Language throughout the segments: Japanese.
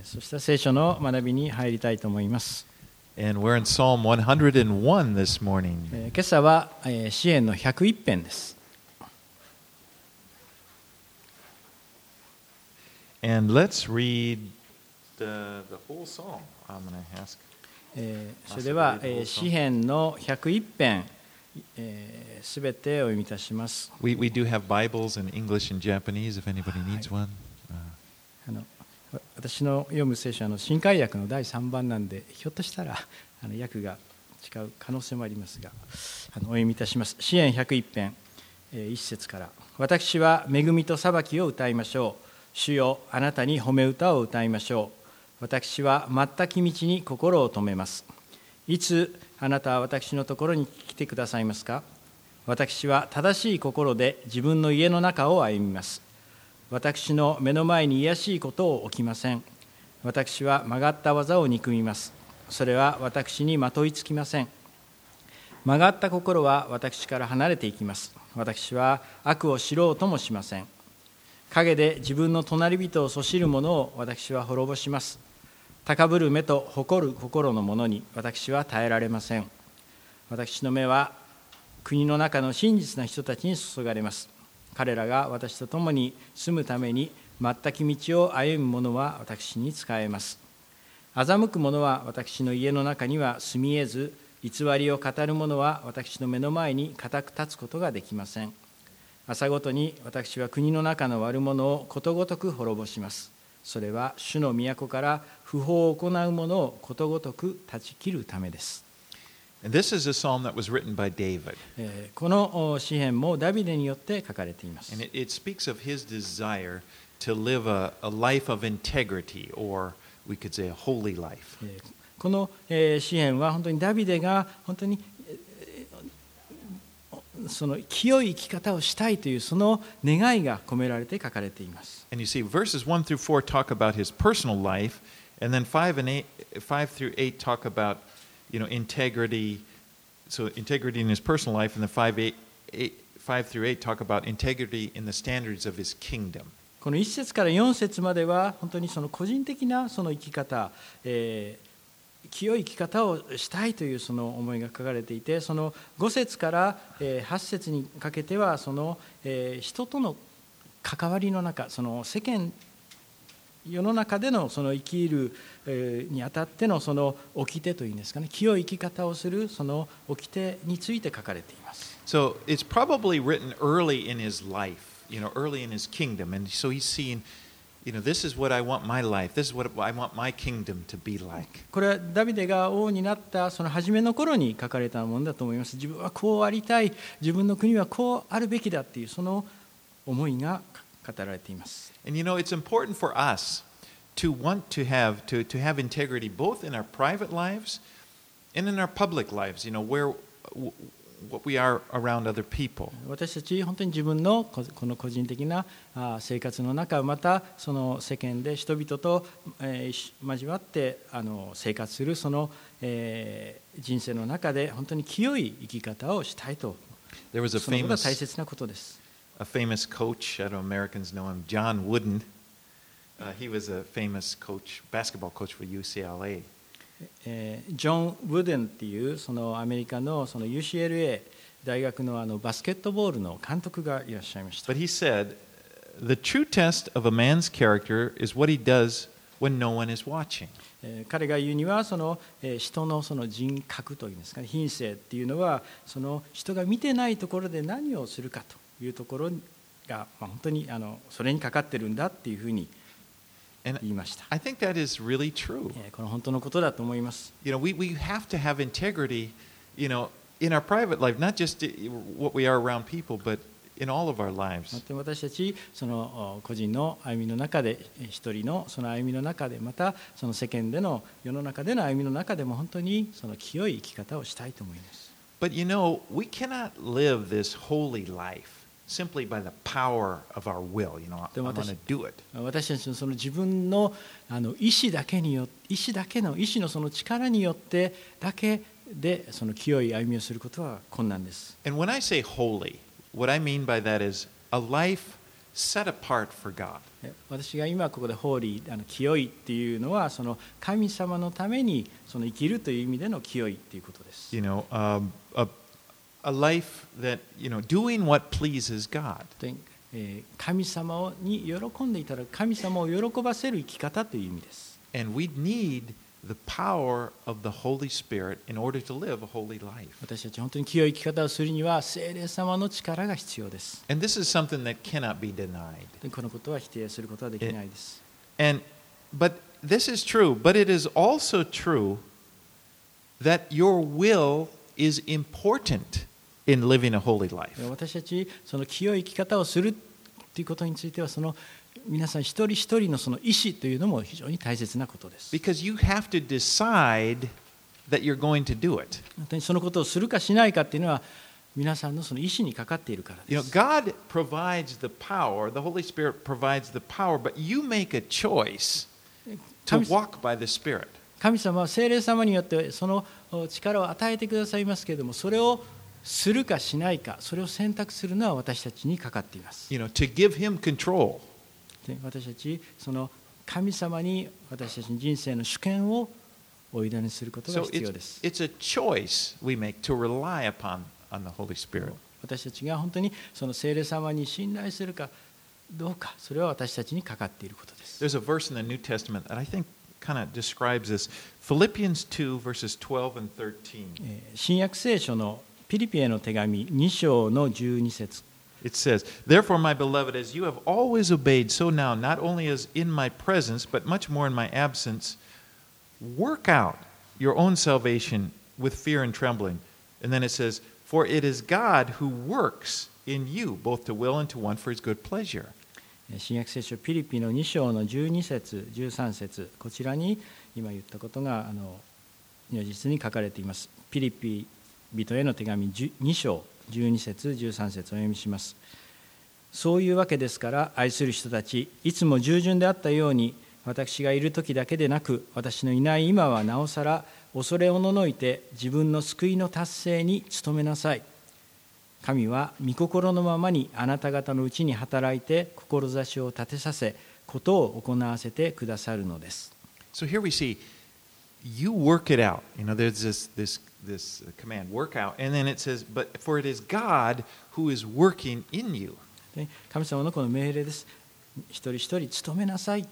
えーそしたら聖書の学びに入りたいと思います。And we're in Psalm 101 this morning. えー今朝は、えー詩篇の101編です。And let's read the, the whole psalm. I'm going to ask. えーそれでは、えー詩篇の101編すべ、てお読みいたします。We, we do have Bibles in English and Japanese if anybody needs one. Uh, あのわ私の読む聖書はあの新海訳の第3番なんでひょっとしたらあの訳が違う可能性もありますがあのお読みいたします。詩篇101編、えー一節から。私は恵みと裁きを歌いましょう。主よあなたに褒め歌を歌いましょう。私は全き道に心を止めます。いつあなたは私のところに来てくださいますか？私は正しい心で自分の家の中を歩みます。私の目の前に卑しいことを起きません。私は曲がった技を憎みます。それは私にまといつきません。曲がった心は私から離れていきます。私は悪を知ろうともしません。陰で自分の隣人をそしる者を私は滅ぼします。高ぶる目と誇る心の者に私は耐えられません。私の目は国の中の真実な人たちに注がれます。彼らが私と共に住むために全き道を歩む者は私に仕えます。欺く者は私の家の中には住み得ず偽りを語る者は私の目の前に固く立つことができません。朝ごとに私は国の中の悪者をことごとく滅ぼします。それは主の都から不法を行う者をことごとく断ち切るためです。And This is a psalm that was written by David. And it, it speaks of his desire to live a, a life of integrity, or we could say a holy life. この詩篇は本当にダビデが本当にその清い生き方をしたいというその願いが込められて書かれています。And you see, verses 1 through 4 talk about his personal life, and then 5, and 8, 5 through 8 talk about you know, integrity. So, integrity in his personal life, and then 5, 8, 8, 5 through 8 talk about integrity in the standards of his kingdom. この1節から4節までは本当にその個人的なその生き方、えー清い生き方をしたいというその思いが書かれていてその5節からえー8節にかけてはそのえー人との関わりの中その世間世の中でのその生きるえーにあたってのその掟というんですかね清い生き方をするその掟について書かれています。So, it's probably written early in his life, you know, early in his kingdom. And so he's seeing, you know, this is what I want my life, this is what I want my kingdom to be like. これはダビデが王になったその初めの頃に書かれたものだと思います自分はこうありたい自分の国はこうあるべきだっていうその思いが語られています And you know, it's important for us to want to have to, to have integrity both in our private lives and in our public lives, you know, where what we are around other people. 私たち本当に自分のここの個人的なあ生活の中またその世間で人々と、交わってあの生活するその、えー人生の中で本当に清い生き方をしたいと There was a そのことが famous 大切なことです a famous coach, I don't know Americans know him, John Wooden. Uh, he was a famous coach, basketball coach for UCLA. えージョン・ウデンっていうそのアメリカのその UCLA 大学のあのバスケットボールの監督がいらっしゃいました。But he said, the true test of a man's character is what he does when no one is watching. えー彼が言うにはその、えー人のその人格というんですかね品性っていうのはその人が見てないところで何をするかというところが、まあ、本当にあのそれにかかってるんだっていうふうに言いました。I think that is really true. えーこの本当のことだと思います。You know, we, we have to have integrity, you know, in our private life, not just what we are around people, but in all of our ま lives. た私たちそのお個人の歩みの中でえ一人のその歩みの中でまたその世間での世の中での歩みの中でも本当にその清い生き方をしたいと思います。But you know, we cannot live this holy life simply by the power of our will. You know, going is- to do it. 私たちのその自分のあの意志だけによ意志だけの意志のその力によってだけでその清い歩みをすることは困難です。And when I say holy, what I mean by that is a life set apart for God. え私が今ここでホーリーあの清いっていうのはその神様のためにその生きるという意味での清いっていうことです。You know, um, a, a life that, you know, doing what pleases God. でえー神様に喜んでいただく神様を喜ばせる生き方という意味です。 And we need the power of the Holy Spirit in order to live a holy life. 私たち本当に清い生き方をするには聖霊様の力が必要です。 And this is something that cannot be denied. でこのことは否定することはできないです。 And but this is true, but it is also true that your will is important In living a holy life. で私たちその清い生き方をするということについてはその皆さん一人一人のその意思というのも非常に大切なことです。Because you have to decide that you're going to do it. 本当にそのことをするかしないかっていうのは皆さんのその意思にかかっているから You で know, す。God provides the power, the Holy Spirit provides the power, but you make a choice to 神 walk by the Spirit. 神様は聖霊様によってそのお力を与えてくださいますけれどもそれをするかしないかそれを選択するのは私たちにかかっています。You know, to give Him control. で私たちその神様に私たちの人生の主権をお委ねすることが So 必要 it's, です。it's a choice we make to rely upon on the Holy Spirit. 私たちが本当にその聖霊様に信頼するかどうかそれは私たちにかかっていることです。There's a verse in the New Testament that I think kind of describes this. Philippians 2, verses 12 and 13. えー新約聖書のピリピへの手紙2章の12節 It says, Therefore, my beloved, as you have always obeyed, so now, not only as in my presence, but much more in my absence, work out your own salvation with fear and trembling. And then it says, For it is God who works in you, both to will and to want for his good pleasure. えー新約聖書ピリピの2章の12節13節こちらに今言ったことがあの如実に書かれています。ピリピ 人への手紙2章12節13節をお読みします。そういうわけですから愛する人たちいつも従順であったように私がいる時だけでなく私のいない今はなおさら恐れおののいて自分の救いの達成に努めなさい神は御心のままにあなた方のうちに働いて志を立てさせことを行わせてくださるのです So here we see you work it out. You know, there's this, this, this command, work out. And then it says, But for it is God who is working in you. で神様のこの命令です一人一人努めなさい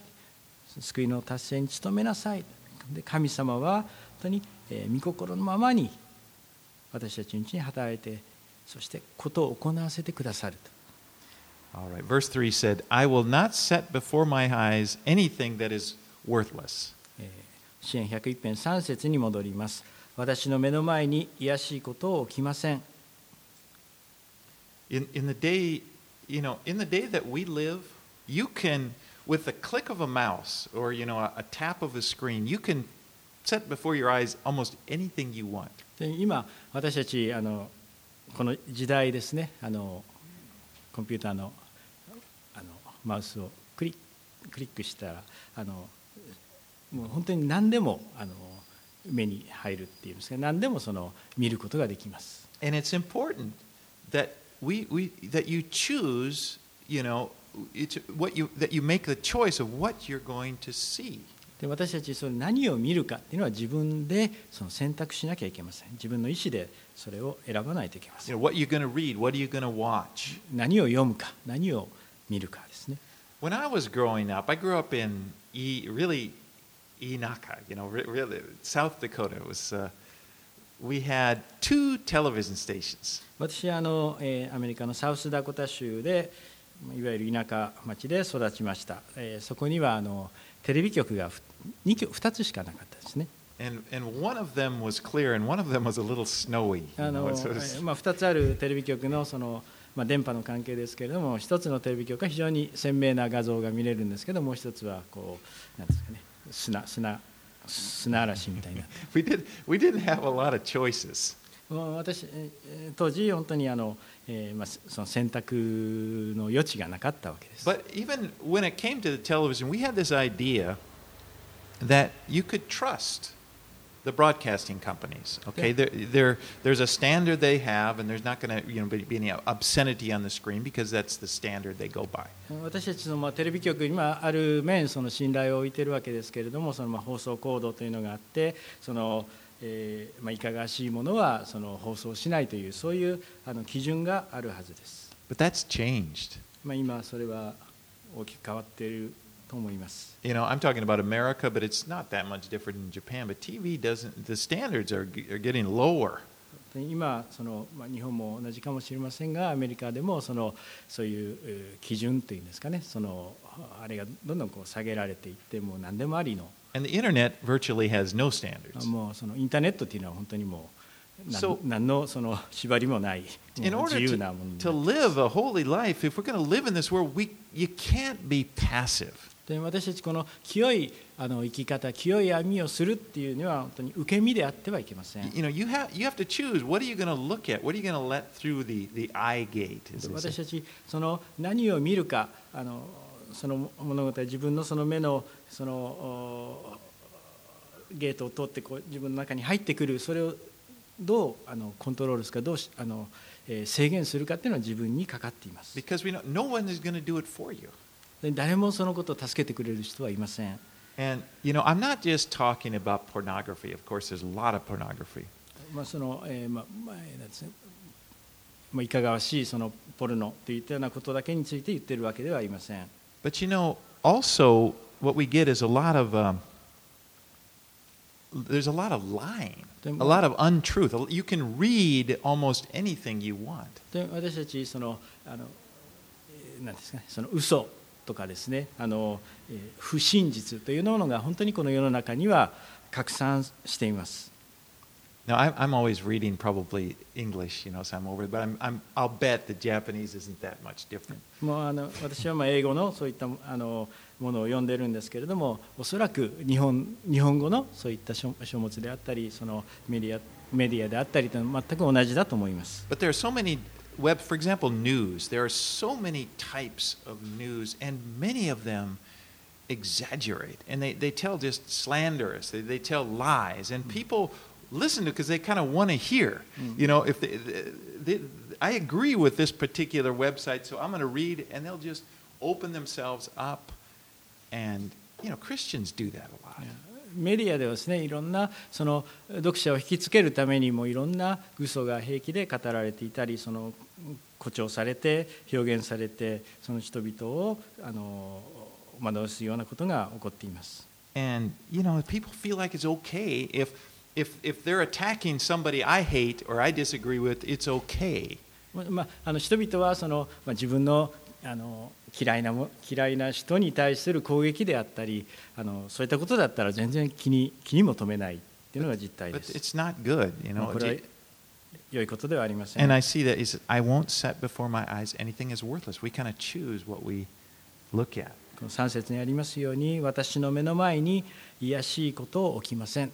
救いの達成に努めなさいで神様は本当に、えー御心のままに私たちのうちに働いてそしてことを行わせてくださると All right. Verse 3 said, I will not set before my eyes anything that is worthless. えー支援101編3節に戻ります私の目の前に卑しいことを置きません In, in the day, you know, in the day that we live, you can, with the click of a mouse or, you know, a, a tap of a screen, you can set before your eyes almost anything you want. で今私たちあのこの時代ですねあのコンピューターのあのマウスをクリクリックしたらあのもう本当に何でもあの目に入るっていうんですか何でもその見ることができます And it's important that we, we that you choose, you know, it's what you that you make the choice of what you're going to see. で私たちその何を見るかっていうのは自分でその選択しなきゃいけません自分の意思でそれを選ばないといけませ You ん know, what you're going to read, what are you going to watch. 何を読むか何を見るかですね When I was growing up, I grew up in e, really 田舎 you know, really, South Dakota was. We had two television stations. 私はあの、えー、アメリカのサウスダコタ州でいわゆる田舎町で育ちました、えー、そこにはあのテレビ局が 2, 局つしかなかったですね2つあるテレビ局の,その、まあ、電波の関係ですけれども1つのテレビ局は非常に鮮明な画像が見れるんですけどもう1つはこうなんですかね砂砂砂嵐みたいな we did we didn't have a lot of choices. もう私えー当時本当にあの、えーまあ、その選択の余地がなかったわけです But even when it came to the television, we had this idea that you could trust the broadcasting companies. Okay, there, there, there's a standard they have, and there's not going to you know be, be any obscenity on the screen because that's the standard they go by. 私たちのまあテレビ局にはある面その信頼を置いているわけですけれどもそのまあ放送コードというのがあってその、えーまあ、いかがわしいものはその放送しないというそういうあの基準があるはずです、But that's changed. まあ、今それは大きく変わっていると思います You know, I'm talking about America, but it's not that much different in Japan. But TV doesn't. The standards are are getting lower. 今その、まあ、日本も同じかもしれませんがアメリカでもそのそういうえー基準というんですかねそのあれがどんどんこう下げられていってもう何でもありの And the internet virtually has no standards. もうそのインターネットっていうのは本当にもう何 So- 何のその縛りもない In もう order 自由 to, なものに to live a holy life, if we're going to live in this world, we you can't be passive. で私たちこの清いあの生き方、清い網をするっていうには本当に受け身であってはいけません。私たちその何を見るか、あのその物語、自分のその目のそのゲートを通ってこう自分の中に入ってくる、それをどうあのコントロールすか、どうしあの、えー、制限するかっていうのは自分にかかっています。誰もそのことを助けてくれる人はいません。And, you know, I'm not just talking about pornography. Of course, there's a lot of pornography. まあそのえーまあまあですねまあ、いかがわしいそのポルノといったようなことだけについて言ってるわけではありません。But you know, also what we get is a lot of、um, there's a lot of lying, a lot of untruth. You can read almost anything you want. で私たちそのあのなんですかねその嘘とかですねあの、えー不真実というものが本当にこの世の中には拡散しています Now, I'm always reading probably English, you know, so I'm over. But I'm, I'm, I'll bet the Japanese isn't that much different. もうあの私はまあ英語のそういったあのものを読んでるんですけれどもおそらく日本日本語のそういった書書物であったりそのメディアメディアであったりと全く同じだと思います But there are so many web, for example, news. There are so many types of news, and many of them exaggerate, and they, they tell just slanderous. They, they tell lies, and people listen to because they kind of want to hear. You know, if they, they, I agree with this particular website, so I'm going to read, and they'll just open themselves up, and you know, Christians do that a lot. メディアではですねいろんなその読者を引きつけるためにもいろんな嘘が平気で語られていたりその 誇張されて表現されてその人々をあの惑わすようなことが起こっています And you know, people feel like it's okay if if if they're attacking somebody I hate or I disagree with, it's okay. まあ、あの人々はその、まあ、自分のあの嫌いなも嫌いな人に対する攻撃であったりあのそういったことだったら全然気に気にも留めないっていうのが実態で But す。it's not good, you まあ know. これは良いことではありません。 And I see that he says, I won't set before my eyes anything is worthless. We kind of choose what we look at. この3節にありますように私の目の前に卑しいことを起きません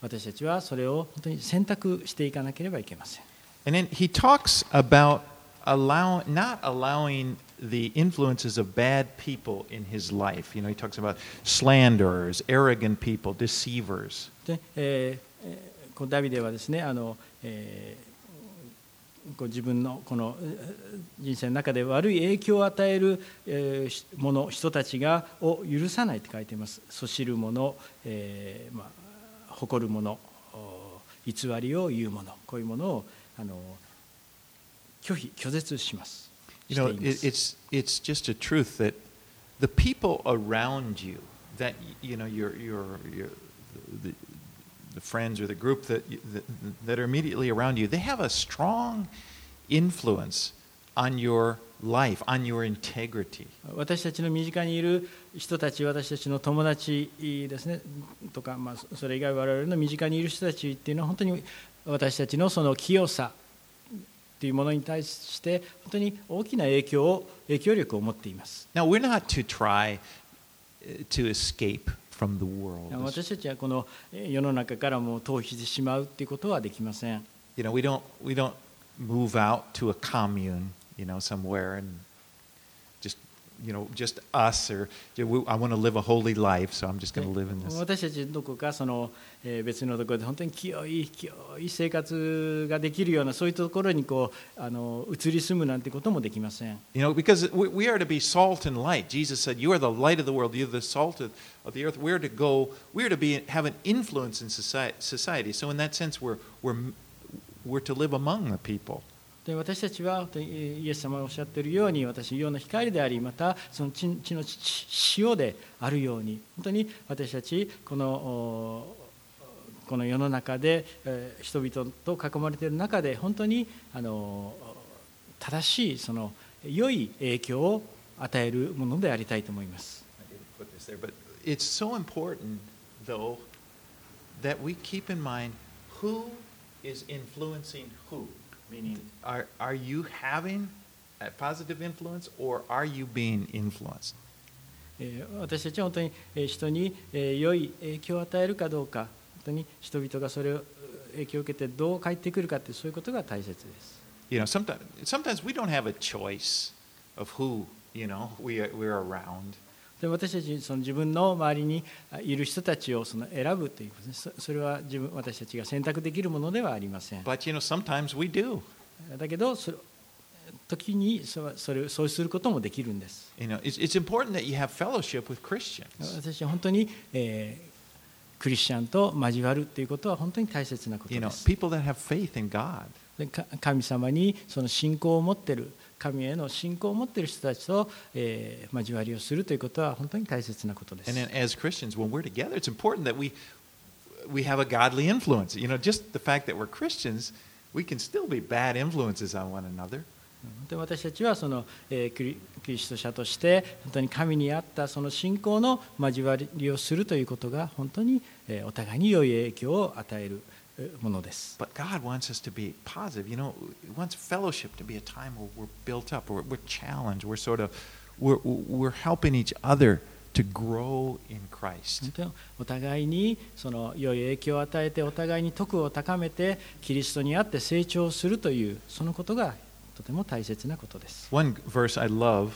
私たちはそれを本当に選択していかなければいけません And then he talks about allow, not allowing the influences of bad people in his life. You know, he talks about slanderers, arrogant people, deceivers. で、えーえー こうダビデはですねあの、えーこう自分のこのえー人生の中で悪い影響を与える、えーしもの人たちがを許さないって書いています。そしる者、えーまあ、誇る者お偽りを言う者こういうものをあの拒否拒絶します。You know, it's it's just a truth that the people around you, that you know, your your your the, the friends or the group that, that that are immediately around you, they have a strong influence on your life, on your integrity. 私たちの身近にいる人たち私たちの友達ですねとか、まあ、それ以外我々の身近にいる人たちっていうのは本当に私たちのその清さっていうものに対して本当に大きな影響を影響力を持っています Now, we're not to try uh, to escape from the world. 私たちはこのえ世の中からもう逃避してしまうっていうことはできません You know, we don't we don't move out to a commune, you know, somewhere and you know, just us or I want to live a holy life, so I'm just going to live in this. 私たちどこかその、えー別のところで本当に清い清い生活ができるようなそういうところにこうあの移り住むなんてこともできません。 You know, because we, we are to be salt and light. Jesus said, "You are the light of the world. You're the salt of, of the earth." We're to go. We're to be have an influence in society. society. So in that sense, we're we're we're to live among the people. 私たちは本当にイエス様がおっしゃっているように私世の光でありまたその地の塩であるように本当に私たちこのこの世の中で人々と囲まれている中で本当にあの正しいその良い影響を与えるものでありたいと思います。Is influencing who. Meaning, are, are you having a positive influence or are you being influenced? えー私たちは本当にえー人にえー良い影響を与えるかどうか本当に人々がそれを影響を受けてどう返ってくるかってそういうことが大切です。You know, sometimes, sometimes we don't have a choice of who, you know, we are, we're around. で私たちその自分の周りにあいる人たちをその選ぶということですねそそれは自分私たちが選択できるものではありません But, you know, sometimes we do. だけどそれ時にそそれそうすることもできるんです You know, it's, it's important that you have fellowship with Christians. 私は本当に、えークリスチャンと交わるということは本当に大切なこと You で know, す people that have faith in God. 神様にその信仰を持っている神への信仰を持ってる人たちと、え、交わりをするということは本当に大切なことです。で私たちはその、えー、ク,リスト者として本当に神にあったその信仰の交わりをするということが本当に、え、お互いに良い影響を与える。ものです。But God wants us to be positive. You know, He wants fellowship to be a time where we're built up, we're, we're challenged, we're sort of we're we're helping each other to grow in Christ. お互いにその良い影響を与えてお互いに徳を高めてキリストにあって成長するというそのことがとても大切なことです。One verse I love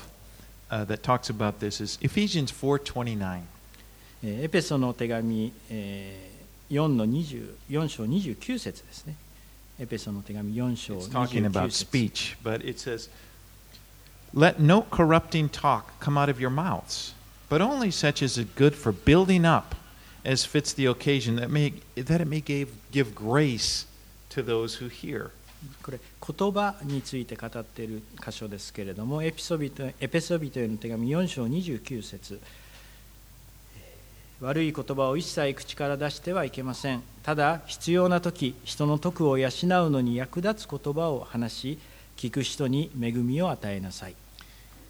uh, that talks about this is Ephesians 4:29. えーエペソの手紙、えー4の20 4章29節ですね。エペソの手紙4章 It's talking 29 about 節 speech, but it says, Let no corrupting talk come out of your mouths, but only such as is good for building up, as fits the occasion, that, may, that it may give, give grace to those who hear. これ言葉について語っている箇所ですけれどもエピソビトエペソビトへの手紙4章29節悪い言葉を一切口から出してはいけませんただ必要な時人の徳を養うのに役立つ言葉を話し聞く人に恵みを与えなさい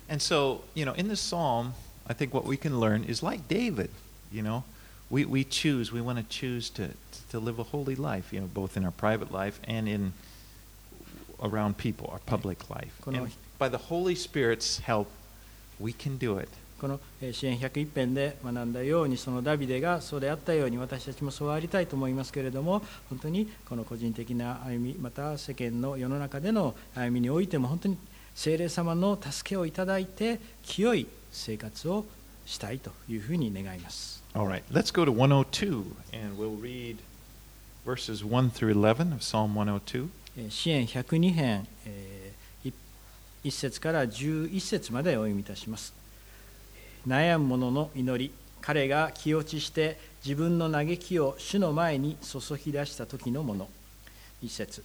And so, you know, in this psalm, I think what we can learn is like David, you know, we, we choose, we want to choose to, to live a holy life, you know, both in our private life and in around people, our public life. And by the Holy Spirit's help, we can do it. このえー支援101編で学んだようにそのダビデがそうであったように私たちもそうありたいと思いますけれども本当にこの個人的な歩みまた世間の世の中での歩みにおいても本当に聖霊様の助けをいただいて清い生活をしたいというふうに願います。All right, let's go to 102 and we'll read verses 1 through 11 of Psalm 102. えー支援102編、えー、1節から11節までお読みいたします。悩む者の祈り、彼が気落ちして自分の嘆きを主の前に注ぎ出した時のもの。1節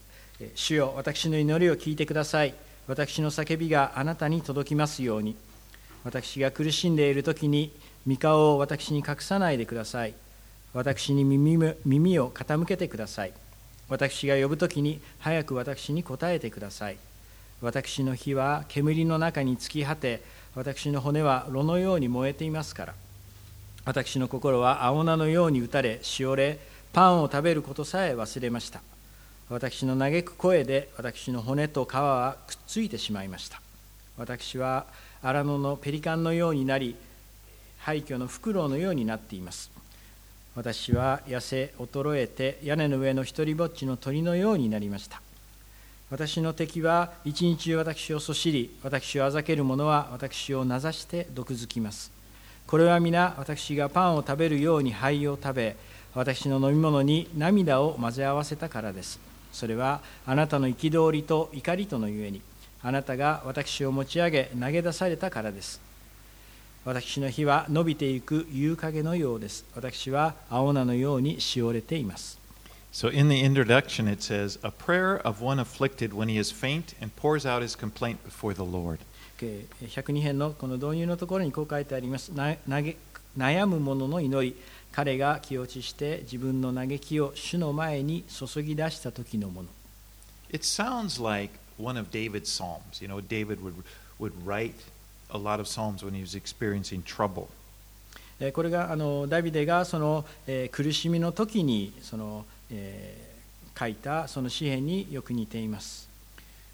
主よ、私の祈りを聞いてください。私の叫びがあなたに届きますように。私が苦しんでいる時に、御顔を私に隠さないでください。私に耳耳を傾けてください。私が呼ぶときに早く私に答えてください。私の火は煙の中に突き果て、私の骨は炉のように燃えていますから。私の心は青菜のように打たれ、しおれ、パンを食べることさえ忘れました。私の嘆く声で私の骨と皮はくっついてしまいました。私は荒野のペリカンのようになり、廃墟のフクロウのようになっています。私は痩せ衰えて屋根の上の一りぼっちの鳥のようになりました私の敵は一日中私をそしり、私をあざける者は私を名指して毒づきます。これは皆私がパンを食べるように灰を食べ、私の飲み物に涙を混ぜ合わせたからです。それはあなたの憤りと怒りとのゆえに、あなたが私を持ち上げ投げ出されたからです。私の日は伸びていく夕影のようです。私は青菜のようにしおれています。So in the introduction, it says, A prayer of one afflicted when he is faint and pours out his complaint before the Lord. 102編のこの導入のところにこう書いてあります。なげ悩む者の祈り、彼が気落ちして自分の嘆きを主の前に注ぎ出した時のもの。It sounds like one of David's Psalms. You know, David would, would write a lot of Psalms when he was experiencing trouble. これがあのダビデがその、えー、苦しみの時にその、えー書いたその詩篇によく似ています。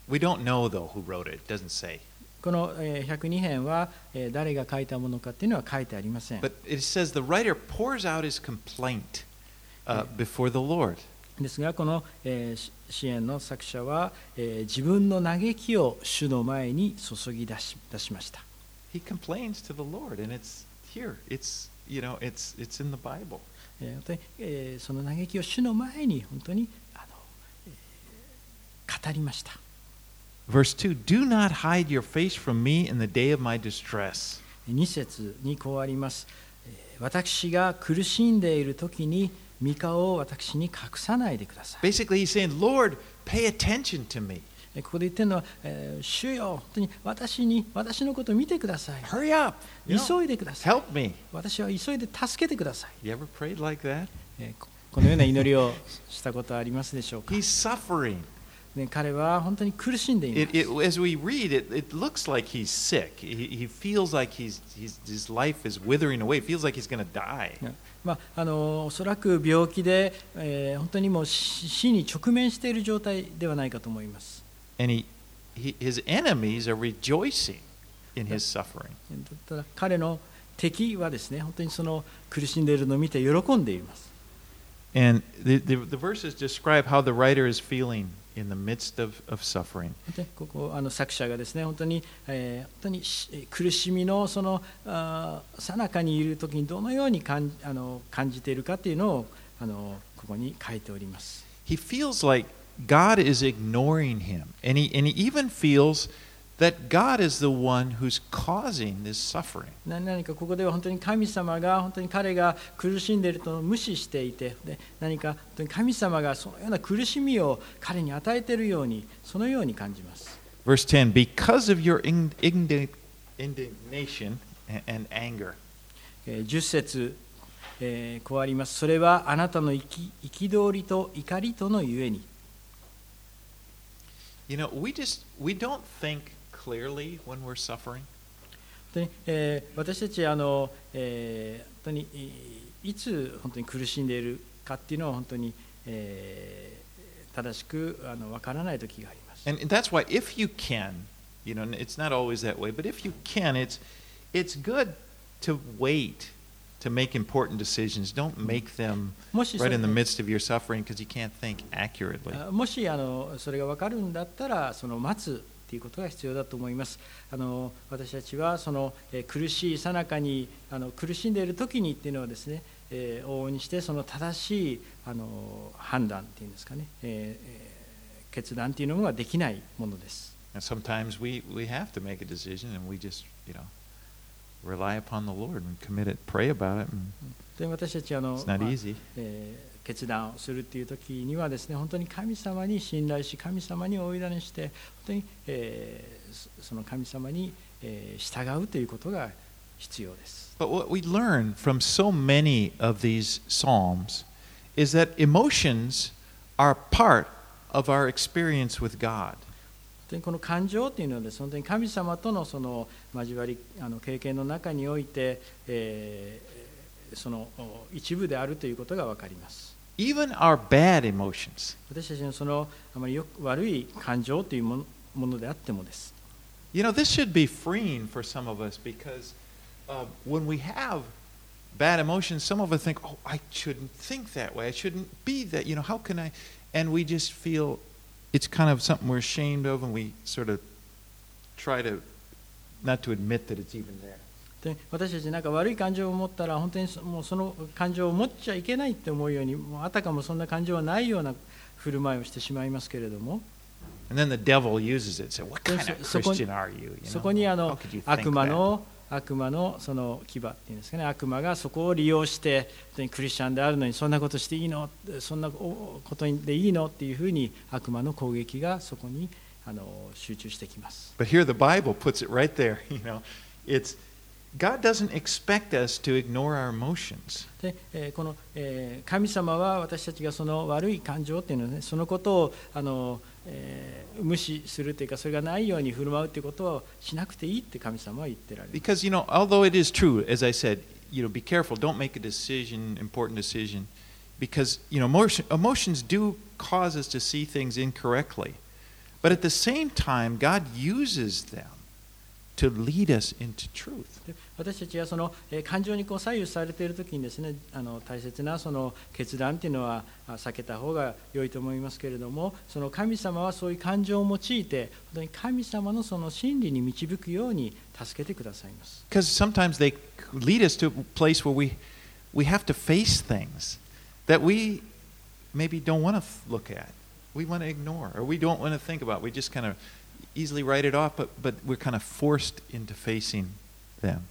We don't know, though, who wrote it. It doesn't say. このえー102編はえー誰が書いたものかっていうのは書いてありません。But it says the writer pours out his complaint uh, before the Lord. ですがこの、えーし詩篇の作者は、えー自分の嘆きを主の前に注ぎ出し出しました。He complains to the Lord, and it's here. It's, you know, it's, it's in the Bible. えー本当にえーその嘆きを主の前に本当にあの、えー語りました。Verse 2 Do not hide your face from me in the day of my distress. 2節にこうあります。えー私が苦しんでいる時に御顔を私に隠さないでください。Basically, he's saying, Lord, pay attention to me. ここで言ってるのは、え、主よ、本当に私に私のことを見てください。Hurry 急いでください。私は急いで助けてください。このような祈りをしたことはありますでしょうか？ね、彼は本当に苦しんでいます。あ、あのおそらく病気で、え、本当にもう死に直面している状態ではないかと思います。And he, he, his enemies are rejoicing in his suffering. ただ彼の敵はですね、本当にその苦しんでいるのを見て喜んでいます。And the, the, the verses describe how the writer is feeling in the midst of, of suffering. ここあの作者がですね、本当に,、えー本当に苦しみのそのあー最中にいる時にどのように感あの感じているかというのをあのここに書いております。He feels like God is ignoring him. And he, and he even feels that God is the one who's causing this suffering. な何かここでは本当に神様が本当に彼が苦しんでいると無視していてで何か本当に神様がそのような苦しみを彼に与えているようにそのように感じます。Verse 10 Because of your in- indi- indignation and, anger. えー10節、えーこうあります。それはあなたの憤りと怒りとのゆえに。You know, we just we don't think clearly when we're suffering. 本当にえー私たちあの、えー本当にいいつ本当に苦しんでいるかっていうのは本当に、えー正しくあの分からない時があります。 And that's why if you can, you know, it's not always that way, but if you can, it's it's good to wait To make important decisions. Don't make them もしそ right れ in the midst of your suffering because you can't think accurately. あもしあのそれが分かるんだったらその待つということが必要だと思いますあの私たちはその、えー苦しいさなかにあの苦しんでいる時にっていうのはですね、えー往々にしてその正しいあの判断っていうんですかね、えーえー決断っていうのができないものです And sometimes we, we have to make a decision and we just, you know, rely upon the Lord and commit it, pray about it. And で私たちあの、 it's not まあ easy. えー決断をするっていう時にはですね本当に神様に信頼し神様にお委ねして本当に、えーそその神様に、えー従うということが必要です。 But what we learn from so many of these Psalms is that emotions are part of our experience with God. にこの感情っていうのはです本当に神様とのその交わりあの経験の中において、えーそのお一部であるということが分かります。Even our bad emotions. 私たちのそのあまりよく悪い感情というものものであってもです。You know, this should be freeing for some of us because uh, when we have bad emotions, some of us think, oh, I shouldn't think that way. I shouldn't be that. You know, how can I? And we just feel it's kind of something we're shamed of and we sort of try to not to admit that it's even there. で私たちなんか悪い感情を持ったら本当にそ,もうその感情を持っちゃいけないって思うようにもうあたかもそんな感情はないような振る舞いをしてしまいますけれどもそこにあの悪魔の。悪魔のその牙っていうんですかね悪魔がそこを利用して本当にクリスチャンであるのにそんなことしていいの？そんなことでいいの？っていうふうに悪魔の攻撃がそこにあの集中してきます。But here the Bible puts it right there. You know, it's God doesn't expect us to ignore our emotions. で、えーこの、えー神様は私たちがその悪い感情っていうのはねそのことをあの、えー無視するというかそれがないように振る舞うということをしなくていいって神様は言ってられる Because, you know, although it is true, as I said, you know, be careful, don't make a decision, important decision, because, you know, emotion, emotions do cause us to see things incorrectly. But at the same time, God uses them To lead us into truth. で私たちはその、えー感情にこう左右されている時にですねあの大切なその決断っていうのはあ避けた方が良いと思いますけれどもその神様はそういう感情を用いて本当に神様のその真理に導くように助けてくださいます Because sometimes they lead us to a place where we, we have to face things that we maybe don't want to look at, we want to ignore, or we don't want to think about. We just kind of easily write it off, but, but we're kind of forced into facing them.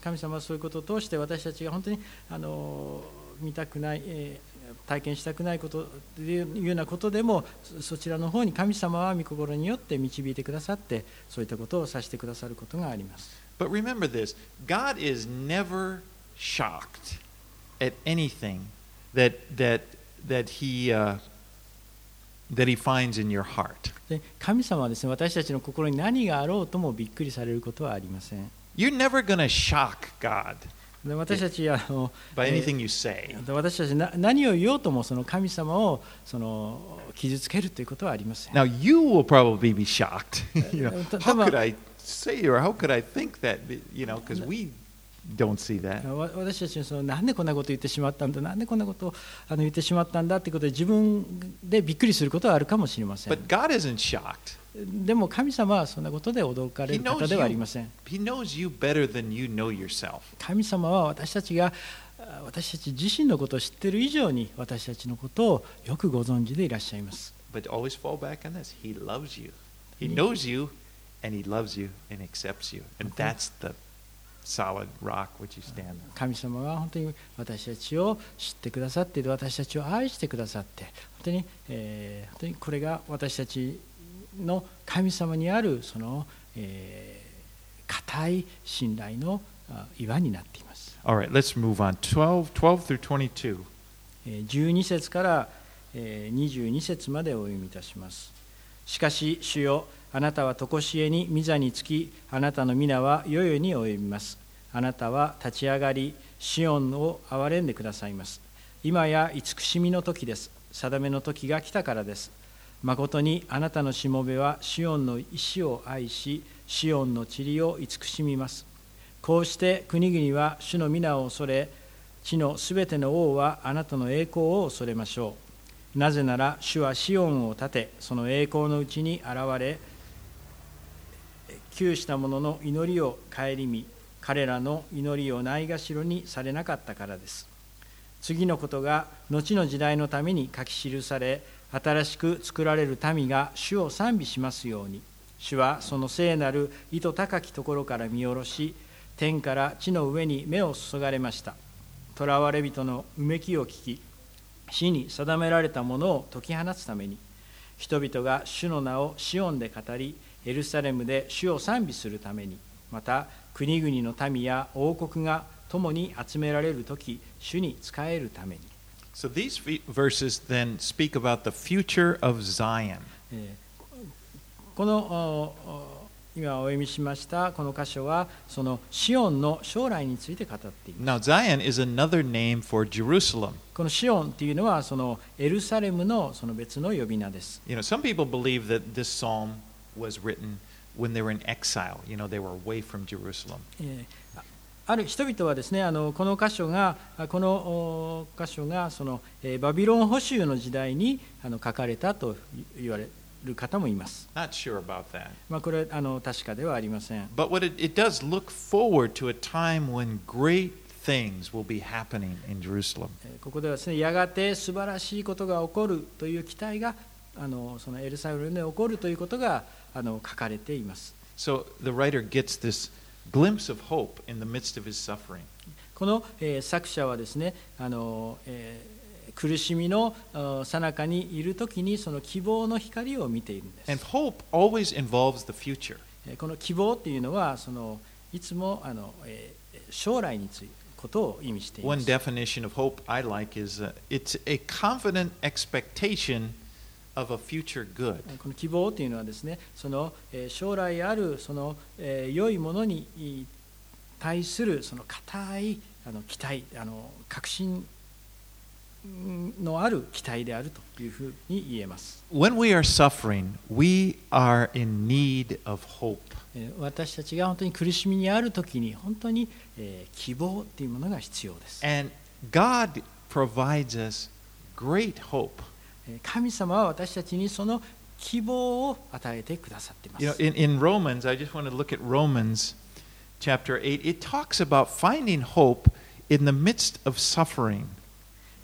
神様はそういうことを通して私たちが本当にあの見たくない、えー体験したくないことというようなことでもそそちらの方に神様は御心によって導いてくださってそういったことをさせてくださることがあります。But remember this God is never shocked at anything that, that, that, he, uh, that he finds in your heart. で神様はですね私たちの心に何があろうともびっくりされることはありません。You're never going to shock God で私たちはあの by えー anything you say. で私たちな何を言おうともその神様をその傷つけるということはありません。Now you will probably be shocked. you know, Uh, how could I say or how could I think that? You know, because we 私たちはそのなんでこんなこと言ってしまったんだなんでこんなことあの言ってしまったんだってことで自分でびっくりすることはあるかもしれません。でも神様はそんなことで驚かれるではありません。He knows you better than you know yourself. 神様は私たちが私たち自身のことを知っている以上に私たちのことをよくご存知でいらっしゃいます。But always fall back on this. He loves you. He knows you and he loves you and accepts you. And that's the solid rock which you stand? on. 神様は本当に私たちを知ってくださっている私たちを愛してくださって本当に、えー本当にこれが私たちの神様にあるその、えー固い信頼のあ岩になっています、All right, let's move on. 12, 12 through 22. えー12節から、えー22節までお読みいたしますしかし主よあなたは常しえに御座につきあなたの皆は世々に及びますあなたは立ち上がりシオンを憐れんでくださいます。今や慈しみの時です。定めの時が来たからです。誠にあなたのしもべはシオンの石を愛しシオンの塵を慈しみます。こうして国々は主の皆を恐れ地のすべての王はあなたの栄光を恐れましょう。なぜなら主はシオンを立てその栄光のうちに現れ窮した者の祈りを顧み彼らの祈りをないがしろにされなかったからです。次のことが後の時代のために書き記され新しく作られる民が主を賛美しますように。主はその聖なる意図高きところから見下ろし天から地の上に目を注がれました。囚われ人のうめきを聞き死に定められたものを解き放つために人々が主の名をシオンで語りエルサレムで主を賛美するためにまた国々の民や王国が共に集められる時主に仕えるために、So these verses then speak about the future of Zion. えーこの今お読みしましたこの箇所はそのシオンの将来について語っています Now, Zion is another name for Jerusalem. このシオンっていうのはそのエルサレムのその別の呼び名です。You know, some people believe that this psalm was written when they were in exile. You know, they were away from Jerusalem. えーあある人々はですねあのこの箇所があこのお箇所がその、えーバビロン捕囚の時代にあの書かれたと言われる方もいます。Not sure about that. まあ、これあの確かではありません。But what it, it does look forward to a time when great things will be happening in Jerusalem. えーここではですねやがて素晴らしいことが起こるという期待があのそのエルサレムで起こるということがあの書かれています。 So the writer gets this glimpse of hope in the midst of his suffering. この、えー作者はですねあの、えー苦しみのさなかにいるときにその希望の光を見ているんです。 And hope always involves the future. えーこの希望っていうのはそのいつもあの、えー将来についてことを意味していま One す。 definition of hope I like is uh, it's a confident expectation of a future good. この希望というのはですねその、えー将来あるその、えー良いものにい対するその固いあの期待あの確信のある期待であるというふうに言えます。When we are suffering, we are in need of hope. えー私たちが本当に苦しみにあるときに本当に、えー希望というものが必要です。And God provides us great hope. えー神様は私たちにその希望を与えてくださっていま You know, す。in, in Romans, I just want to look at Romans chapter 8. It talks about finding hope in the midst of suffering.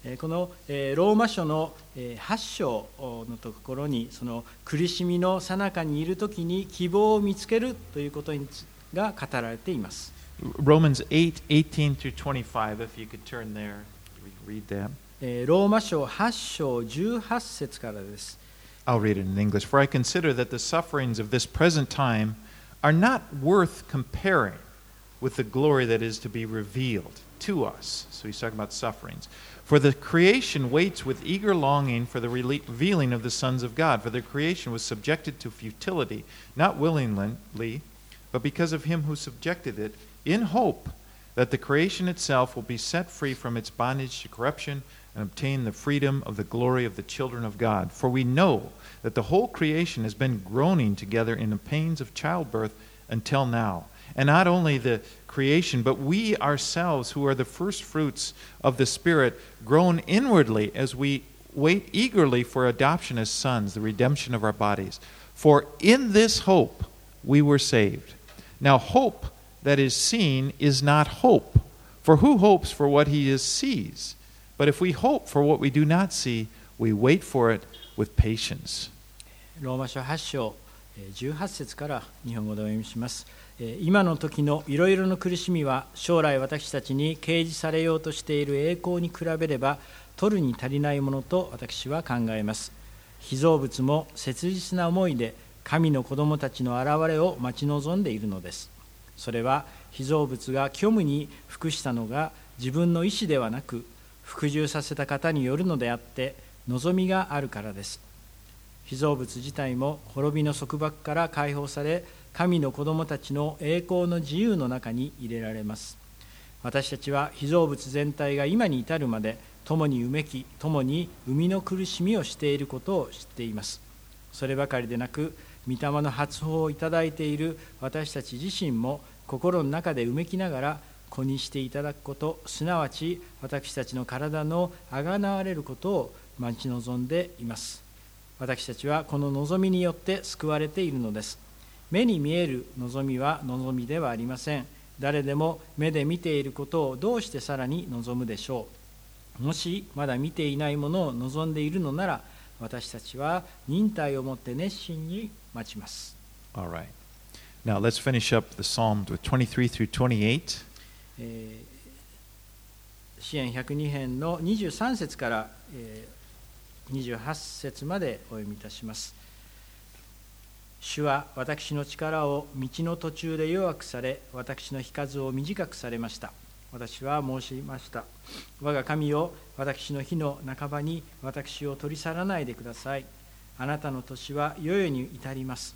えーこのえーローマ書のえー8章のところにその苦しみの最中にいるときに希望を見つけるということが語られています。Romans 8, 18 through 25, if you could turn there, read that. えーローマ書8章18節からです。 I'll read it in English. For I consider that the sufferings of this present time are not worth comparing with the glory that is to be revealed to us. So he's talking about sufferings. For the creation waits with eager longing for the rele- revealing of the sons of God. For the creation was subjected to futility, not willingly, but because of him who subjected it, in hope that the creation itself will be set free from its bondage to corruption and obtain the freedom of the glory of the children of God. For we know that the whole creation has been groaning together in the pains of childbirth until now. And not only the creation, but we ourselves, who are the first fruits of the Spirit, groan inwardly as we wait eagerly for adoption as sons, the redemption of our bodies. For in this hope we were saved. Now, hope that is seen is not hope. For who hopes for what he is sees? But if we hope for what we do not see, we wait for it with patience. ローマ書8章18節から日本語でお読みします。今の時のいろいろな苦しみは将来私たちに掲示されようとしている栄光に比べれば取るに足りないものと私は考えます。被造物も切実な思いで神の子供たちの現れを待ち望んでいるのです。それは被造物が虚無に服したのが自分の意思ではなく服従させた方によるのであって望みがあるからです。被造物自体も滅びの束縛から解放され神の子供たちの栄光の自由の中に入れられます私たちは被造物全体が今に至るまで共にうめき共に生みの苦しみをしていることを知っていますそればかりでなく御霊の発砲をいただいている私たち自身も心の中でうめきながら子にしていただくこと。すなわち私たちの体のあがなわれることを待ち望んでいます。私たちはこの望みによって救われているのです。目に見える望みは望みではありません。誰でも目で見ていることをどうしてさらに望むでしょう。もしまだ見ていないものを望んでいるのなら私たちは忍耐をもって熱心に待ちます。All right. Now let's finish up the Psalm with 23 through 28. え支援102編の23節から、え28節までお読みいたします。主は私の力を道の途中で弱くされ、私の日数を短くされました。私は申しました。我が神よ、私の日の半ばに私を取り去らないでください。あなたの年は世々に至ります。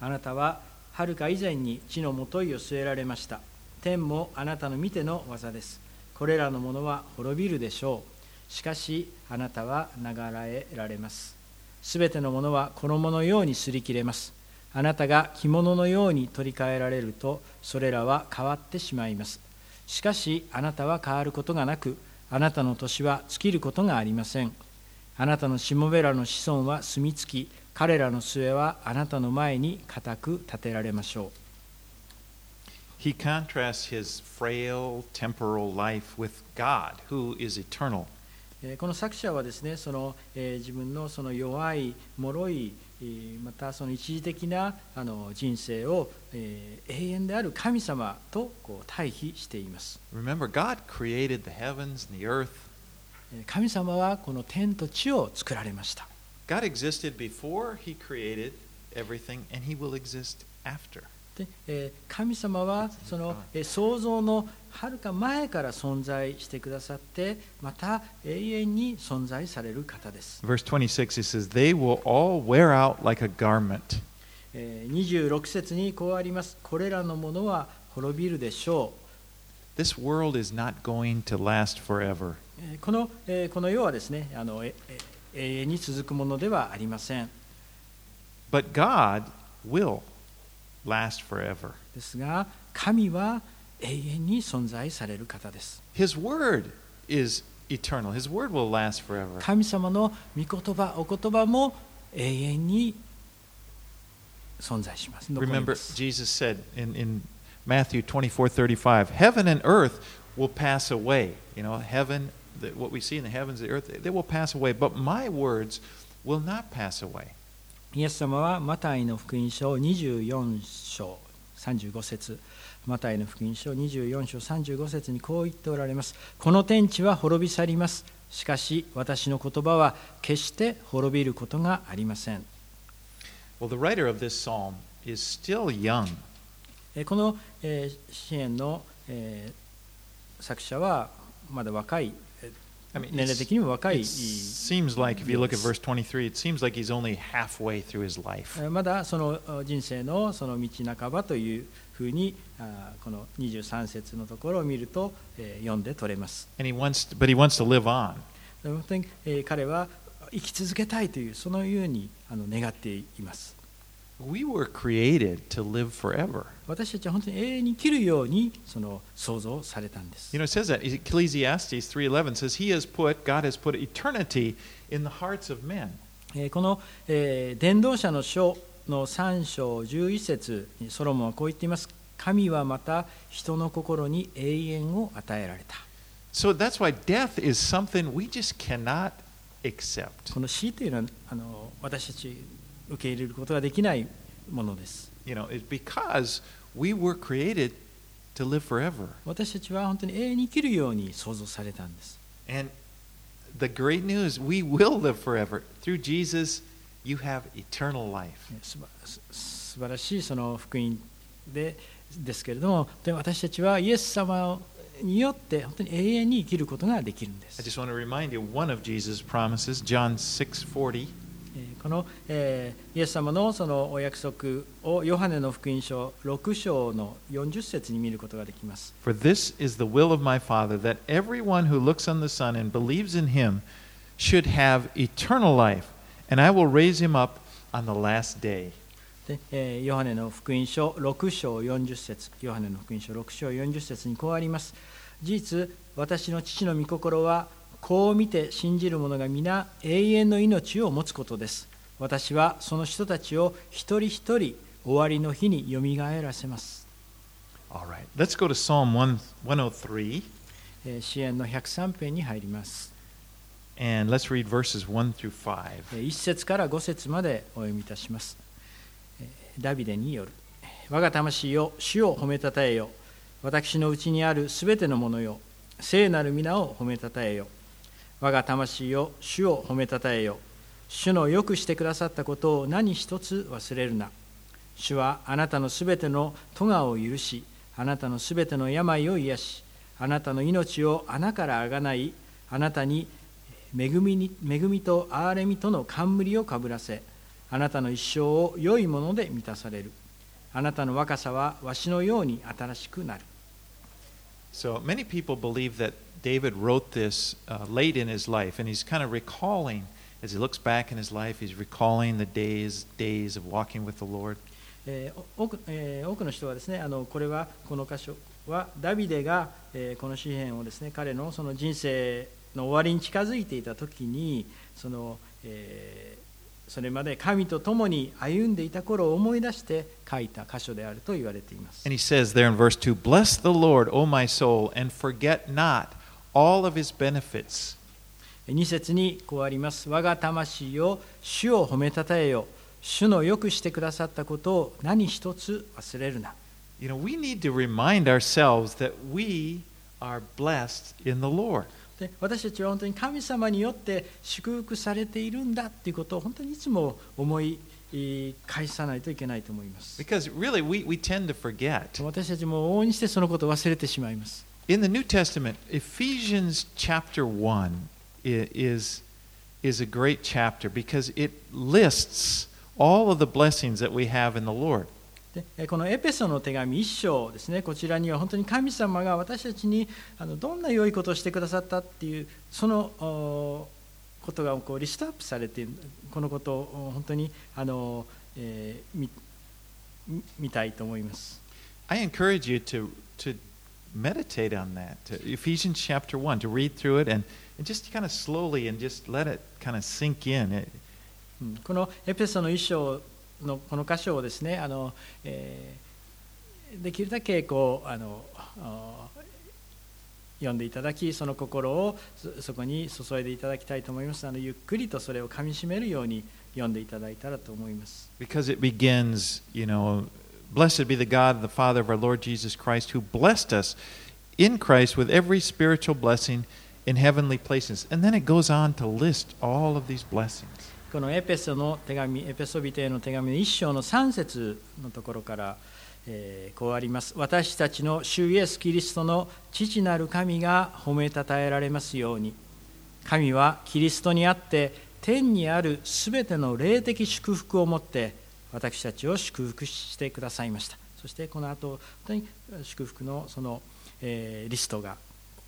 あなたは遥か以前に地のもといを据えられました。天もあなたの見ての技です。これらのものは滅びるでしょう。しかしあなたは流えられます。すべてのものは衣のように擦り切れます。あなたが着物のように取り替えられると、それらは変わってしまいます。しかしあなたは変わることがなく、あなたの年は尽きることがありません。あなたのしもべらの子孫は住み着き、彼らの末はあなたの前に固く立てられましょう he contrasts his frail temporal life with God, who is eternal. この作者はですねその、えー、自分のその弱い、脆い、またその一時的なあの人生を、えー、永遠である神様とこう対比しています。Remember, God created the heavens and the earth. 神様はこの天と地を作られました。God existed before He created everything, and He will exist after. で、えー神様はその、えー創造のはるか前から存在してくださってまた永遠に存在される方です、Verse 26, it says, They will all wear out like a garment. えー26節にこうありますこれらのものは滅びるでしょう This world is not going to last forever. えーこの,、えーこの世はですねあのええ永遠に続くものではありません But God will last forever. ですが神は永遠に存在される方です His word is eternal. His word will last forever. 神様の御言葉お言葉も永遠に存在します残りま Remember, す Jesus said in, in Matthew 24 35, Heaven and earth will pass away. You know, heaven, the, what we see in the heavens, the earth, they will pass away. But my words will not pass away. イエス様はマタイの福音書24章35節。マタイの福音書24章35節にこう言っておられます。この天地は滅び去ります。しかし私の言葉は決して滅びることがありません。Well, the writer of this psalm is still young. えーこの、えー支援の、えー作者はまだ若い、え年齢的にも若い。Like、23, it seems like he's only halfway through まだその人生のその道半ばというふうに、この23節のところを見ると、読んで取れます。彼は生き続けたいという、そのように願っています。We were created to live forever. 私たちは本当に永遠に生きるようにその創造されたんです。You know, it says that Ecclesiastes 3:11 says he has put God has put eternity in the hearts of men. えーこの、えー伝道者の書の3章11節にソロモンはこう言っています。神はまた人の心に永遠を与えられた。So that's why death is something we just cannot accept. この死というのはあの私たち受け入れることができないものです。 You know, it's because we were created to live forever. 私たちは本当に永遠に生きるように創造されたんです。 And the great news, we will live forever. Through Jesus, you have eternal life. ねすばす素晴らしいその福音でですけれども、で私たちはイエス様によって本当に永遠に生きることができるんで I す。 just want to remind you one of Jesus' promises, John 6:40. えーこの、えーイエス様のそのお約束をヨハネの福音書6章の40節に見ることができます。For this is the will of my Father, that everyone who looks on the Son and believes in him should have eternal life, and I will raise him up on the last day. でえーヨハネの福音書6章40節ヨハネの福音書6章40節にこうあります事実私の父の御心はこう見て信じる者が皆永遠の命を持つことです。私はその人たちを一人一人終わりの日によみがえらせます。All right, let's go to Psalm 1 103, えー支援の103編に入ります。And let's read verses 1 through 5. えー1節から5節までお読みいたします。えーダビデによる。我が魂よ主を褒めたたえよ。私のうちにあるすべてのものよ。聖なる皆を褒めたたえよ我が魂よ主を褒めたたえよ主のよくしてくださったことを何一つ忘れるな。主はあなたのすべての咎を許しあなたのすべての病を癒しあなたの命を穴からあがないあなたに恵みに恵みと憐れみとの冠をかぶらせあなたの一生を良いもので満たされる。あなたの若さはわしのように新しくなる。So many people believe that David wrote this uh, late in his life, and he's kind of recalling, as he looks back in his life, he's recalling the days, days of walking with the Lord. えー多くえー多くの人はですねあのこれはこの箇所はダビデが、えーこの詩篇をですね彼のその人生の終わりに近づいていた時にその、えー それまで神と共に歩んでいた頃を思い出して書いた箇所であると言われています And he says there in verse 2 Bless the Lord, O my soul, and forget not all of his benefits. 2節にこうあります我が魂よ主を褒めたたえよ主のよくしてくださったことを何一つ忘れるな You know, we need to remind ourselves that we are blessed in the Lord. で私たちは本当に神様によって祝福されているんだっていうことを本当にいつも思いえー返さないといけないと思います Because really, we, we tend to forget. 私たちも往々にしてそのことを忘れてしまいます In the New Testament, Ephesians chapter 1 i- is, is a great chapter because it lists all of the blessings that we have in the Lord. このエペソの手紙1章ですねこちらには本当に神様が私たちにどんな良いことをしてくださったっていうそのおことがこうリストアップされているこのことを本当にあの、えー見見見たいと思います I encourage you to, to meditate on that. To Ephesians chapter 1, to read through it and, and just kind of slowly and just let it kind of sink in. It, うんこのエペソの1章のこの箇所をですねあの、えーできるだけこうあのあ読んでいただきその心をそそこに注いでいただきたいと思いますあのゆっくりとそれをかみしめるように読んでいただいたらと思います because it begins, you know, blessed be the God and the Father of our Lord Jesus Christ, who blessed us in Christ with every spiritual blessing in heavenly places. And then it goes on to list all of these blessings. このエペソの手紙エペソビテへの手紙の1章の3節のところから、えーこうあります私たちの主イエス・キリストの父なる神が褒めたたえられますように神はキリストにあって天にあるすべての霊的祝福をもって私たちを祝福してくださいましたそしてこの後本当に祝福のその、えーリストが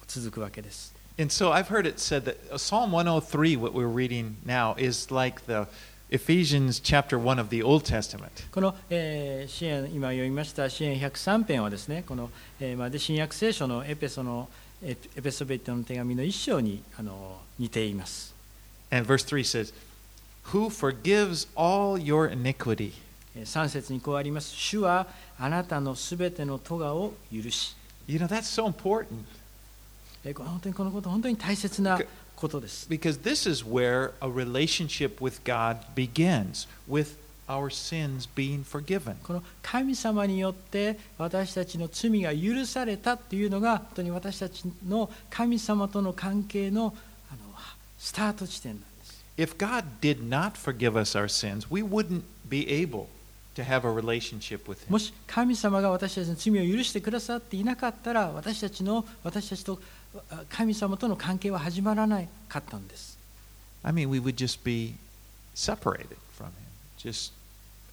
続くわけです And so I've heard it said that uh, Psalm 103, what we're reading now, is like the Ephesians chapter 1 of the Old Testament. この、えー支援今読みました支援103編はですねこの、えーまあで新約聖書のエペソのエエペソベットの手紙の一章にあの似ています、And verse 3 says, Who forgives all your iniquity. えー3節にこうあります主はあなたのすべての咎を許し You know, that's so important 本当にこのこと本当に大切なことです because this is where a relationship with God begins, with our sins being forgiven. この神様によって私たちの罪が許されたっていうのが本当に私たちの神様との関係のあのスタート地点なんです If God did not forgive us our sins, we wouldn't be able to have a relationship with Him. もし神様が私たちの罪を許してくださっていなかったら私たちの私たちとあ神様との関係は始まらなかったんです。I mean, we would just be separated from Him, just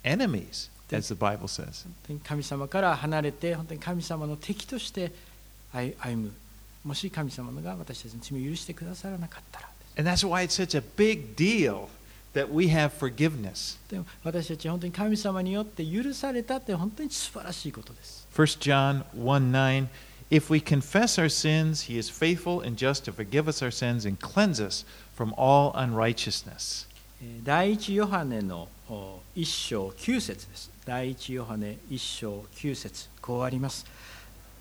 enemies, as the Bible says. 神様から離れて本当に神様の敵として歩歩む。もし神様が私たちの罪を許してくださらなかったら。And that's why it's such a big deal that we have forgiveness. でも私たちは本当に神様によって許されたって本当に素晴らしいことです。 1 John 1 9 If we confess our sins, he is faithful and just to forgive us our sins and cleanse us from all unrighteousness. えー第一ヨハネのお一章九節です。第一ヨハネ一章九節こうあります。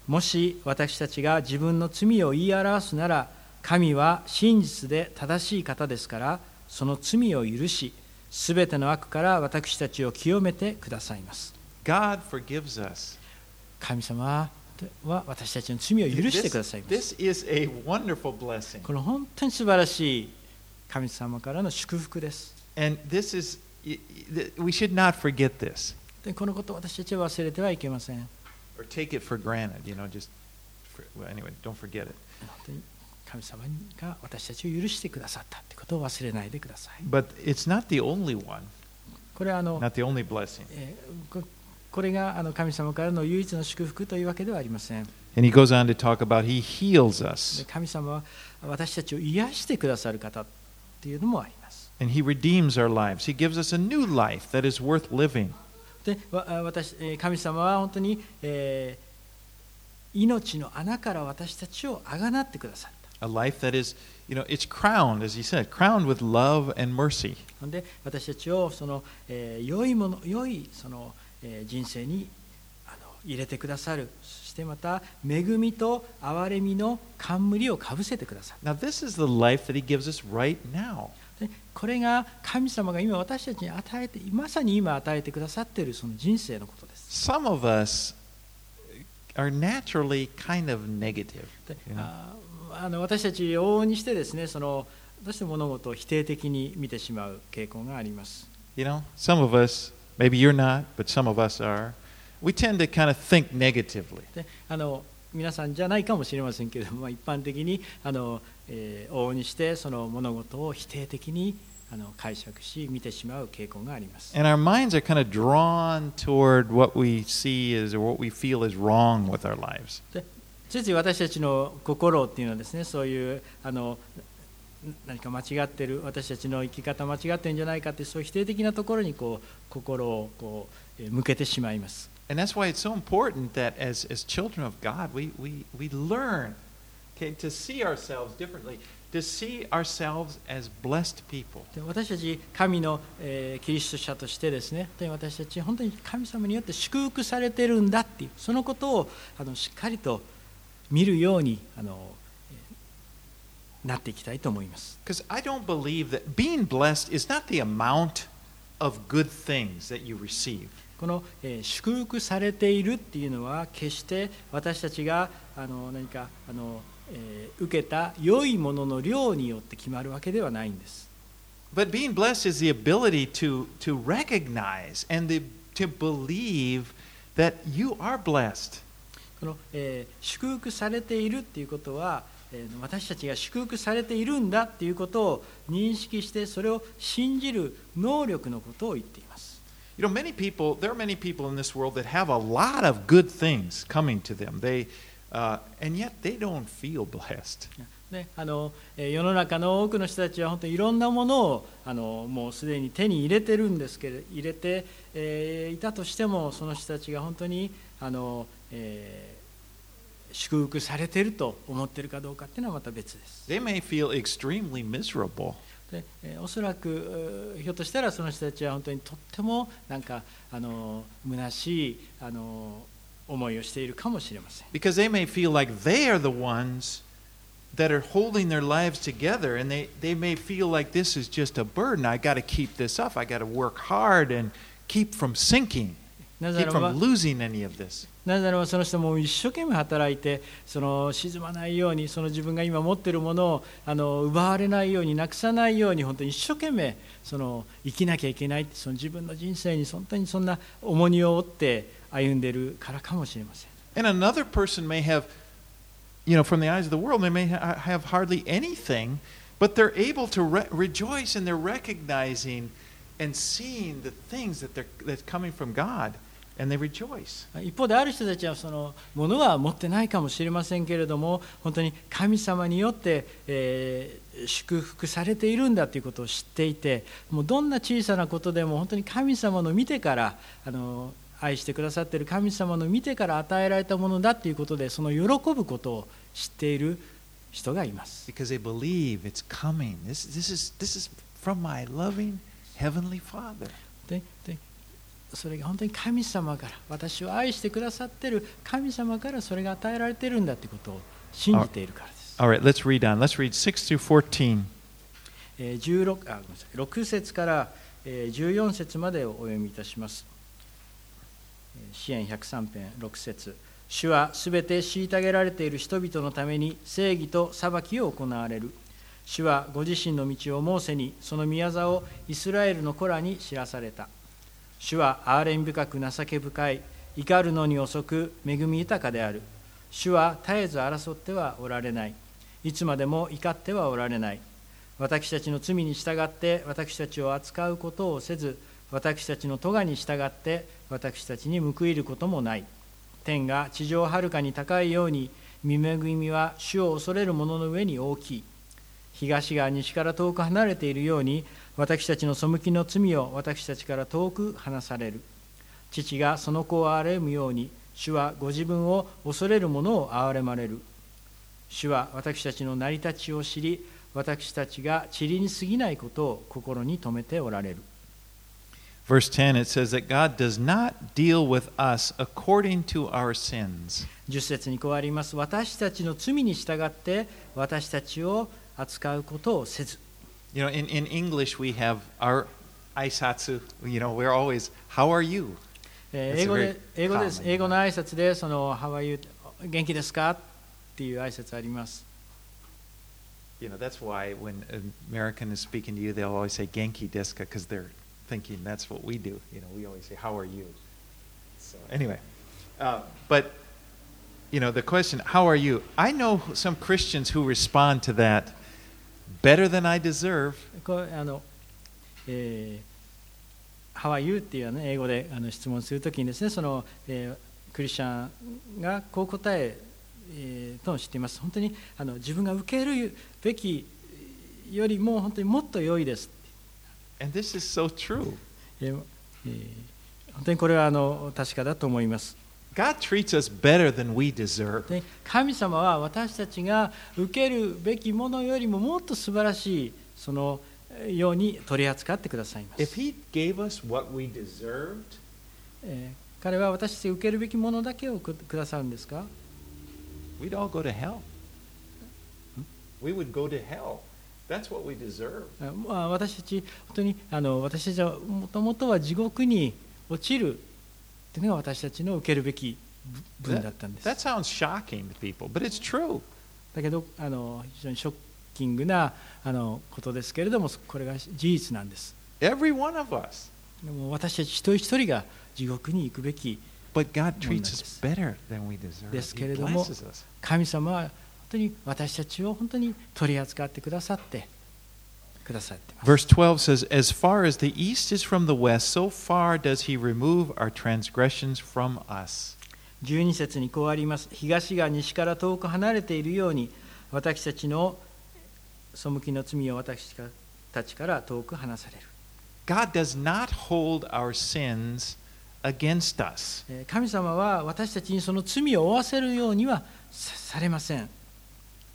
もし私たちが自分の罪を言い表すなら、 神は真実で正しい方ですから、その罪を許し、すべての悪から私たちを清めてくださいます。God forgives us. 神様は私たちの罪を許してくださいます。This is a wonderful blessing. この本当に素晴らしい神様からの祝福です。And this is, we should not forget this でこのことを私たちは忘れてはいけません。or take it for granted. You know, just, for, well, anyway, don't forget it. 神様が私たちを許してくださったということを忘れないでください。But it's not the only one, これはあの、not the only blessing. えーここれがあの神様からの唯一の祝福というわけではありません。And he goes on to talk about he heals で us 神様は私たちを癒してくださる方っていうのもあります。and he redeems our lives. He gives us a new life that is worth living. で私えー神様は本当に、えー命の穴から私たちをあがなってくださった。A life that is, you know, it's crowned, as he said, crowned with love and mercy. で私たちをその、えー良いもの良いその、えー人生にあの入れてくださるそしてまた恵みと憐れみの冠をかぶせてくださる Now, this is the life that he gives us right now. でこれが神様が今私たちに与えてまさに今与えてくださっているその人生のことです Some of us are naturally kind of negative. で you know. ああの私たち往々にしてですねそのどうしても物事を否定的に見てしまう傾向があります You know, some of us, maybe you're not, but some of us are. We tend to kind of think negatively. であの皆さんじゃないかもしれませんけれども、まあ、一般的にあの、えー往々にしてその物事を否定的にあの解釈し見てしまう傾向があります。And our minds are kind of drawn toward what we see is or what we feel is wrong with our lives. ついつい私たちの心っていうのはですねそういうあの何か間違ってる私たちの生き方間違ってるんじゃないかってそういう否定的なところにこう心をこうえー向けてしまいます。And that's why it's so important that as, as children of God, we, we, we learn okay, to see ourselves differently, to see ourselves as blessed people. で私たち神の、えーキリスト者としてですね私たち本当に神様によって祝福されてるんだっていうそのことをあのしっかりと見るようにあのなっていきたいと思います。この、祝福されているっていうのは決して私たちがあの何かあの、受けた良いものの量によって決まるわけではないんです。But being blessed is the ability to, to recognize and to believe that you are blessed. この、えー祝福されているっていうことは、えー私たちが祝福されているんだっていうことを認識してそれを信じる能力のことを言っています。You know, many people, there are many people in this world that have a lot of good things coming to them. They, uh, and yet they don't feel blessed. ね、あのえー世の中の多くの人たちは本当にいろんなものをあのもうすでに手に入れてるんですけれ入れて、えーいたとしてもその人たちが本当にあの、えー祝福されていると思っているかどうかっていうのはまた別です。They may feel extremely miserable. でえーおそらくひょっとしたらその人たちは本当にとってもなんかあの虚しいあの思いをしているかもしれません。Because they may feel like they are the ones that are holding their lives together and they, they may feel like this is just a burden. I got to keep this up. I got to work hard and keep from sinking, keep from losing any of this. なぜならばその人も一生懸命働いてその沈まないようにその自分が今持っているものをあの奪われないようになくさないように本当に一生懸命その生きなきゃいけないその自分の人生に本当にそんな重荷を負って歩んでいるからかもしれません。And another person may have, you know, from the eyes of the world, they may have hardly anything, but they're able to re- rejoice and they're recognizing and seeing the things that they're, that's coming from God. 一方である人たちはそのものは持ってないかもしれませんけれども本当に神様によって、えー祝福されているんだということを知っていてもうどんな小さなことでも本当に神様の見てからあの愛してくださっている神様の見てから与えられたものだということでその喜ぶことを知っている人がいます。because they believe it's coming. This, this, is, this is from my loving Heavenly Father. ででそれが本当に神様から私を愛してくださっている神様からそれが与えられているんだということを信じているからです。All right, let's read on. Let's read 6 through 14. えー16あごめんなさい6節から14節までをお読みいたします。えー詩篇103編6節主はすべて虐げられている人々のために正義と裁きを行われる。主はご自身の道をモーセに、その宮座をイスラエルの子らに知らされた。主は憐れみ深く情け深い、怒るのに遅く恵み豊かである。主は絶えず争ってはおられない。いつまでも怒ってはおられない。私たちの罪に従って私たちを扱うことをせず、私たちの咎に従って私たちに報いることもない。天が地上はるかに高いように、見恵みは主を恐れる者の上に大きい。東が西から遠く離れているように、私たちの背きの罪を私たちから遠く離される。父がその子を憐れむように、主はご自分を恐れる者を憐れまれる。主は私たちの成り立ちを知り私たちが塵に過ぎないことを心に留めておられる Verse 10 it says that God does not deal with us according to our sins. 10節にこうあります私たちの罪に従って私たちを扱うことをせず You know, in, in English we have our aisatsu, you know, we're always, how are you? えー That's 英語 a で very 英語です common 英語の挨拶でその「How are you? 元気ですか?」っていう挨拶あります You know, that's why when an American is speaking to you, they'll always say genki desu because they're thinking that's what we do. You know, we always say, how are you? So anyway, uh, but you know, the question, how are you? I know some Christians who respond to that better than I deserve. こうあの、えー、How are you? っていう、ね、英語であの質問するときにですねその、えークリスチャンがこう答ええーと知っています本当にあの自分が受けるべきよりも本当にもっと良いです、And this is so true. えーえー本当にこれはあの確かだと思います God treats us better than we deserve. で神様は私たちが受けるべきものよりももっと素晴らしいそのように取り扱ってくださいます If He gave us what we deserved, えー彼は私たちが受けるべきものだけをくくださるんですか we'd all go to hell. We would go to hell. That's what we deserve. 私たち本当にあの私たちはもともとは地獄に落ちるというのが私たちの受けるべき分分だったんです That sounds shocking to people, but it's true. だけどあの非常にショッキングなあのことですけれどもこれが事実なんです Every one of us. でも私たち一人一人が地獄に行くべき But God treats us better than we deserve. ですけれども.神様は本当に私たちを本当に取り扱ってくださってくださってます Verse 12 says, As far as the east is from the west, so far does he remove our transgressions from us. 12節にこうあります東が西から遠く離れているように私たちの背きの罪を私たちから遠く離される God does not hold our sins against us. えー神様は私たちにその罪を負わせるようにはさされません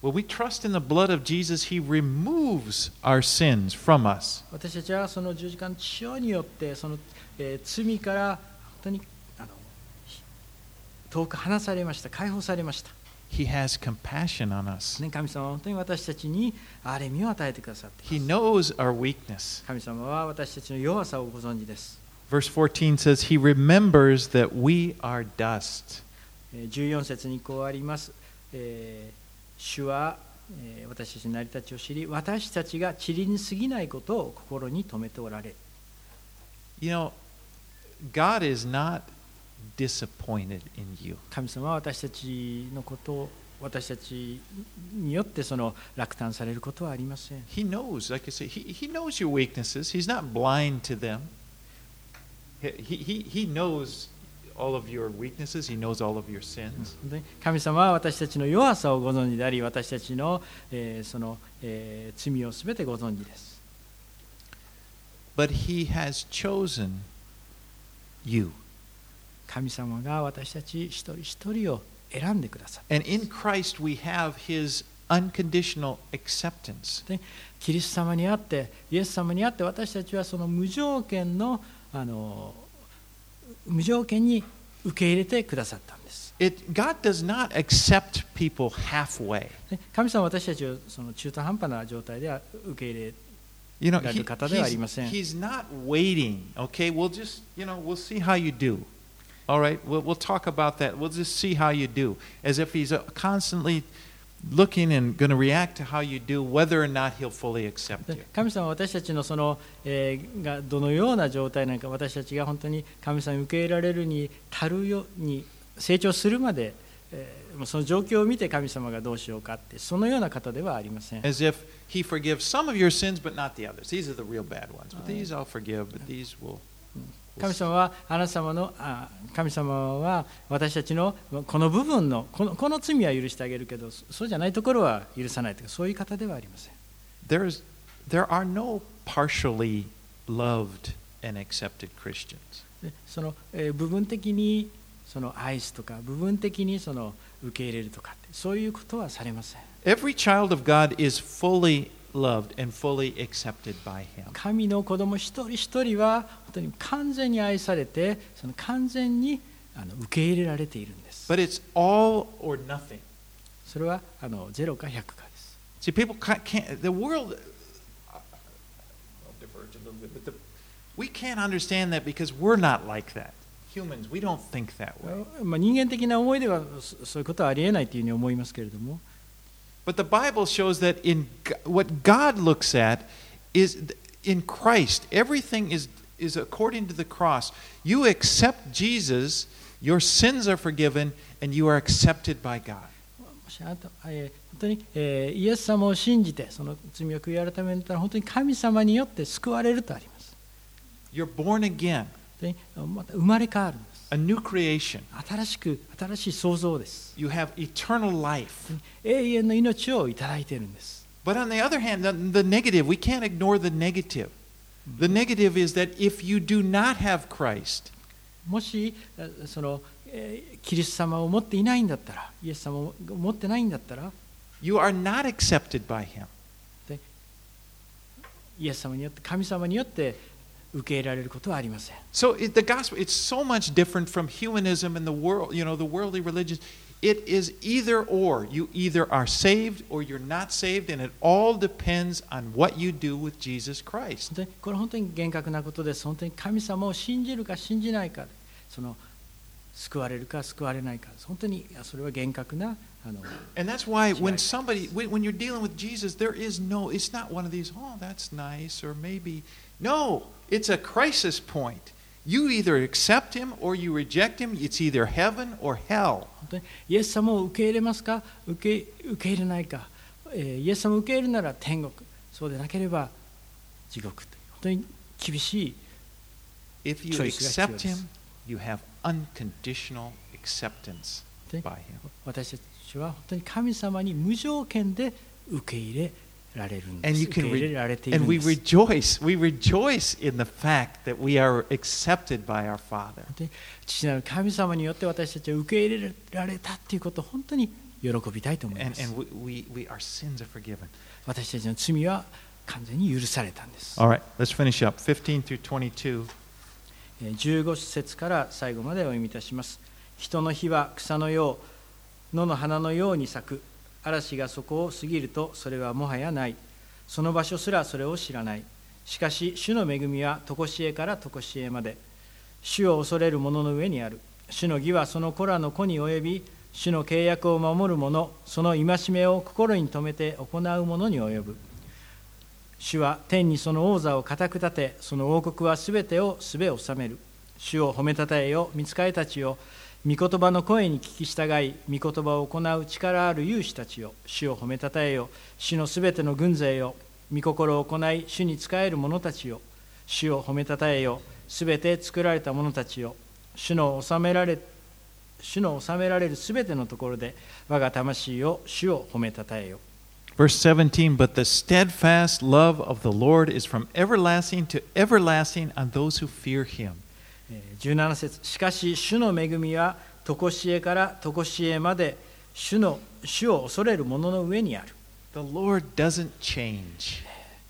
Well, we trust in the blood of Jesus, He removes our sins from us. He has compassion on us. He knows our weakness. Verse 14 says, He remembers that we are dust. 14節にこうあります。えー主は、えー私たちの成り立ちを知り私たちが塵に過ぎないことを心に留めておられる You know, God is not disappointed in you. 神様は私たちのことを私たちによってその落胆されることはありません He knows, like I say, He, he knows your weaknesses. He's not blind to them. He, he, he knows 神様は私たちの弱さをご存知であり、私たちの,、えそのえ、罪をすてご存知です。神様が私たち一人一人を選んでくださっ。キリスト様にあって、イエス様にあって、私たちはその無条件の,あの無条件に受け入れてくださったんです。 It, God does not accept people halfway. で神様は私たちをその中途半端な状態では受け入れ You know, られ he- る方ではあり he's, ません。 he's not waiting. Okay, we'll just, you know, we'll see how you do. All right, we'll, we'll talk about that. We'll just see how you do. As if he's uh, constantly looking and going to react to how you do, whether or not he'll fully accept で you. 神様は私たちのその、えーがどのような状態なのか私たちが本当に神様に受け入れられるに足るように成長するまで、えーもうその状況を見て神様がどうしようかってそのような方ではありません。 As if he forgives some of your sins, but not the others. These are the real bad ones. But these I'll forgive, but these will. 神様はあなた様のあ神様は私たちのこの部分のこのこの罪は許してあげるけどそそうじゃないところは許さないとかそういう方ではありません。There's, there are no partially loved and accepted Christians. でその、えー部分的にその愛すとか部分的にその受け入れるとかってそういうことはされません Every child of God is fully loved and fully accepted by Him. 神の子供一人一人は本当に完全に愛されてその完全にあの受け入れられているんです But it's all or nothing. それはあの0か100かです See, people ca- can't, the world, I'll diverge a little bit, but the, we can't understand that because we're not like that. Humans, we don't think that way. まあ、人間的な思いではそそういうことはありえないというふうに思いますけれども But the Bible shows that in G- what God looks at is th- in Christ, everything is, is according to the cross. You accept Jesus, your sins are forgiven, and you are accepted by God. もしあなたえー本当に、えーイエス様を信じてその罪を悔い改めたら本当に神様によって救われるとあります。 You're born again, でまた生まれ変わるんです。 a new creation. 新しく新しい創造です。 You have eternal life. 永遠の命をいただいているんです。 But on the other hand, the, the negative, we can't ignore the negative. The negative is that if you do not have Christ, もしえーその、えーキリスト様を持っていないんだったらイエス様を持ってないんだったら you are not accepted by Him. イエス様によって神様によって 受け入れられることはありません。 So it, the gospel, it's so much different from humanism and the world, you know, the worldly religions. It is either or. You either are saved or you're not saved, and it all depends on what you do with Jesus Christ. 本当にこれ本当に厳格なことです。本当に神様を信じるか信じないか、その救われるか救われないか、本当にいやそれは厳格なあの And that's why when Right. somebody, when, when you're dealing with Jesus, there is no, it's not one of these, oh, that's nice, or maybe. No, It's a crisis point. You either accept him or you reject him. It's either heaven or hell. イエス様を受け入れますか受け受け入れないか、えーイエス様を受け入れるなら天国、そうでなければ地獄本当に厳しい If you accept him, you have unconditional acceptance で by him. 私たちは本当に神様に無条件で受け入れられるんです。で。父なる神様によって私たちは受け入れられたということ本当に喜びたいと思います。私たちの罪は完全に許されたんです。え、十五1522節から最後までお読みいたします。人の火は草のよう、野の花のように咲く。嵐がそこを過ぎるとそれはもはやない。その場所すらそれを知らない。しかし主の恵みは常しえから常しえまで。主を恐れる者の上にある。主の義はその子らの子に及び、主の契約を守る者、その戒めを心に留めて行う者に及ぶ。主は天にその王座を固く立て、その王国はすべてをすべ治める。主を褒めたたえよ、見つかりたちよ。御言葉の声に聞き従い、御言葉を行う力ある勇士たちよ。主を褒めたたえよ、主のすべての軍勢よ。御心を行い、主に仕える者たちよ。主を褒めたたえよ、すべて作られた者たちよ。主の治められ主の治められるすべてのところで、我が魂を主を褒めたたえよ。Verse 17 But the steadfast love of the Lord is from everlasting to everlasting on those who fear him. えー17節。しかし主の恵みは常しえから常しえまで主の主を恐れる者の上にある。The Lord doesn't change,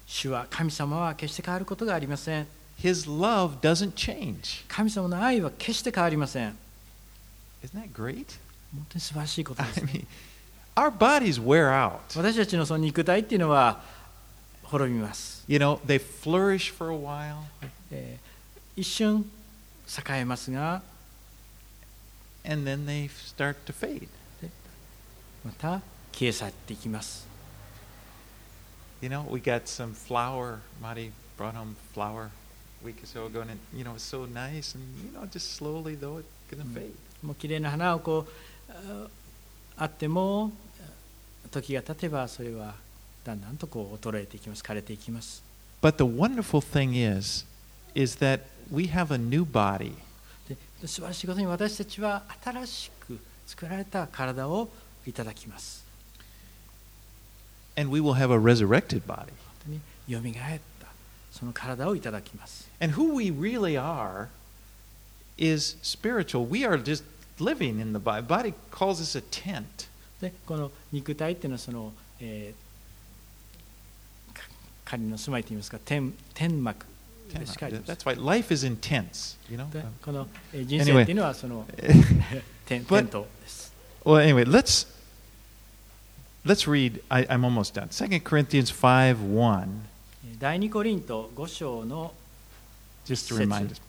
主は神様は決して変わることがありません。His love doesn't change. 神様の愛は決して変わりません。Isn't that great? 本当に素晴らしいこと I です。Mean, our bodies wear out. 私たちのその肉体っていうのは滅びます、You know, they flourish for a while, えー一瞬栄えますが and then they start to fade. また消え去っていきます You know, we got some flour. Marty brought home flour a week or so ago, and you know, it's so nice, and you know, just slowly though, it's gonna Mm. fade. もう綺麗な花をこうああっても時が経てばそれはだんだんとこう衰えていきます枯れていきます But the wonderful thing is, is that we have a new body, で素晴らしいことに私たちは新しく作られた体をいただきます。and we will have a resurrected body. よみがえったその体をいただきます。And who we really are is spiritual. We are just living in the body. Body calls us a tent. でこの肉体っていうのはその、えーか仮の住まいといいますか天天幕 That's why life is intense, you know? この人生っていうのはその点とです。Well, um, anyway, let's let's read. I, I'm almost done. 2 Corinthians 5:1. one. Just to remind us.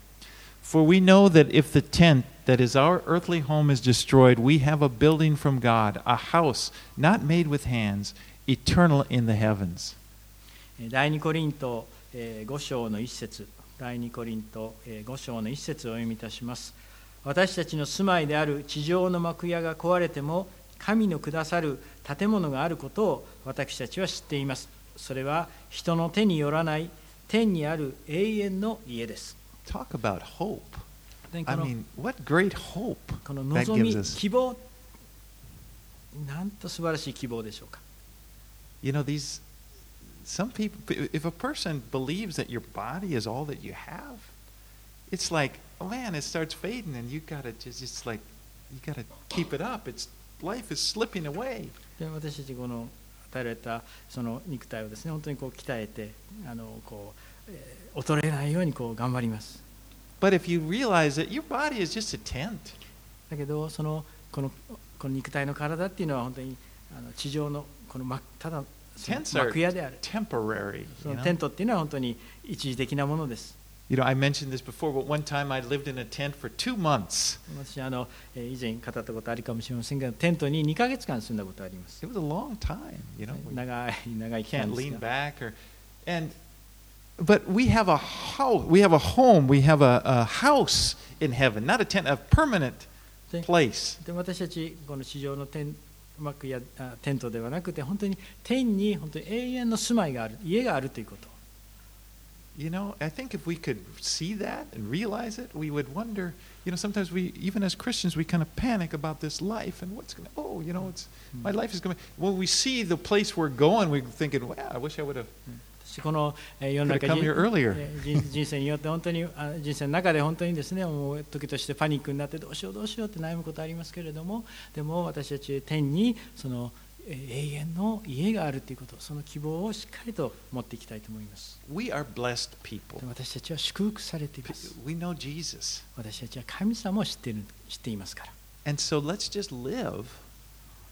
For we know that if the tent that is our earthly home is destroyed, we have a building from God, a house not made with hands, eternal in the heavens. 第2コリント5章の一節第二コリントえー5章の一節をお読みいたします私たちの住まいである地上の幕屋が壊れても神のくださる建物があることを私たちは知っていますそれは人の手によらない天にある永遠の家です Talk about hope. I の mean, what great hope この that 望み gives us. 希望なんと素晴らしい希望でしょうか You know, these some people if a person believes that your body is all that you have, it's like, oh man, it starts fading and you gotta just it's like you gotta keep it up. It's life is slipping away. で私たちこの与えられたその肉体をですね本当にこう鍛えてあのこう、えー衰えないようにこう頑張ります But if you realize that your body is just a tent, だけどそのこのこの肉体の体っていうのは本当にあの地上のこの幕ただその tents are 幕屋である temporary. そ You の know? テントっていうのは本当に一時的なものです you know, I mentioned this before, but one time I lived in a tent for two months. 私あの、えー以前語ったことあるかもしれませんがテントに2ヶ月間住んだことあります It was a long time, you know. we 長い長い期間 can't です lean が back or and but we have a house we have a home we have a, a house in heaven not a tent a permanent で place で私たちこの地上のテン 幕やあテントではなくて本当に天に本当に永遠の住まいがある家があるということ you know i think if we could see that and realize it we would wonder you know sometimes we even as christians we kind of panic about this life and what's going to oh you know it's my life is going to when we see the place we're going we're thinking wow i wish i would have 私 このえー世の中人人生によって本当にあ人生の中で本当にですねもう時としてパニックになってどうしようどうしようって悩むことありますけれどもでも私たち天にそのえー永遠の家があるということその希望をしっかりと持っていきたいと思います。We are blessed people. で私たちは祝福されています。We know jesus. 私たちは神様を知っている知っていますから。And so let's just live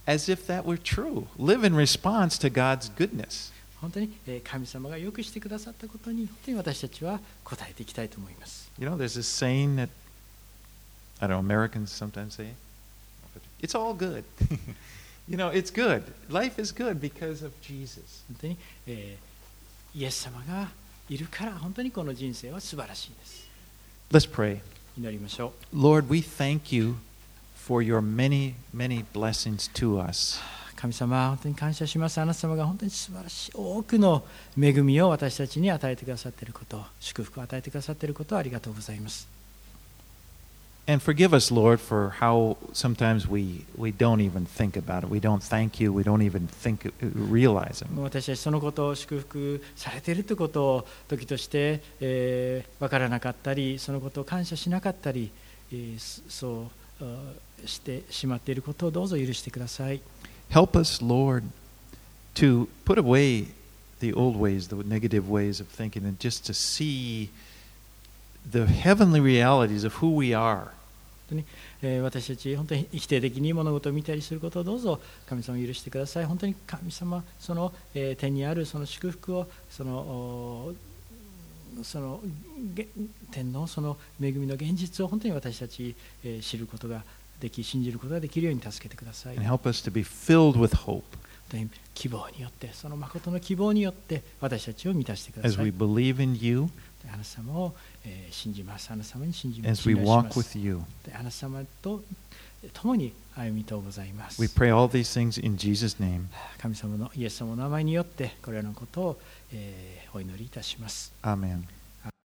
as if that were true. Live in response to god's goodness 本当にえー神様がよくしてくださったことに本当に私たちは応えていきたいと思います You know, there's this saying that I don't know, Americans sometimes say, it's all good. you know, it's good. Life is good because of Jesus. 本当に、えーイエス様がいるから本当にこの人生は素晴らしいです Let's pray. 祈りましょう Lord, we thank you for your many, many blessings to us. 神様本当に感謝しますあなた様が本当に素晴らしい多くの恵みを私たちに与えてくださっていること祝福を与えてくださっていることをありがとうございます And forgive us, Lord, for how sometimes we, we don't even think about it. We don't thank you. We don't even think, realize it. 私たちそのことを祝福されているということを時として、えー分からなかったりそのことを感謝しなかったり、えーそそうあしてしまっていることをどうぞ許してください Help us, Lord, to put away the old ways, the negative ways of thinking, and just to see the heavenly realities of who we are. え私たち本当に否定的に物事を見たりすることをどうぞ神様許してください本当に神様その、えー天にあるその祝福をそのおその天のその恵みの現実を本当に私たち、えー知ることができ信じることができるように助けてください And help us to be filled with hope 希望によってその誠の希望によって私たちを満たしてくだ as さ we い believe in you, であなた様を、えー信じますあなた様に信じま as す we 信頼し walk with you. であなた様と共に歩みとうございます We pray all these things in Jesus' name. 神様のイエス様の名前によってこれらのことを、えーお祈りいたします。Amen.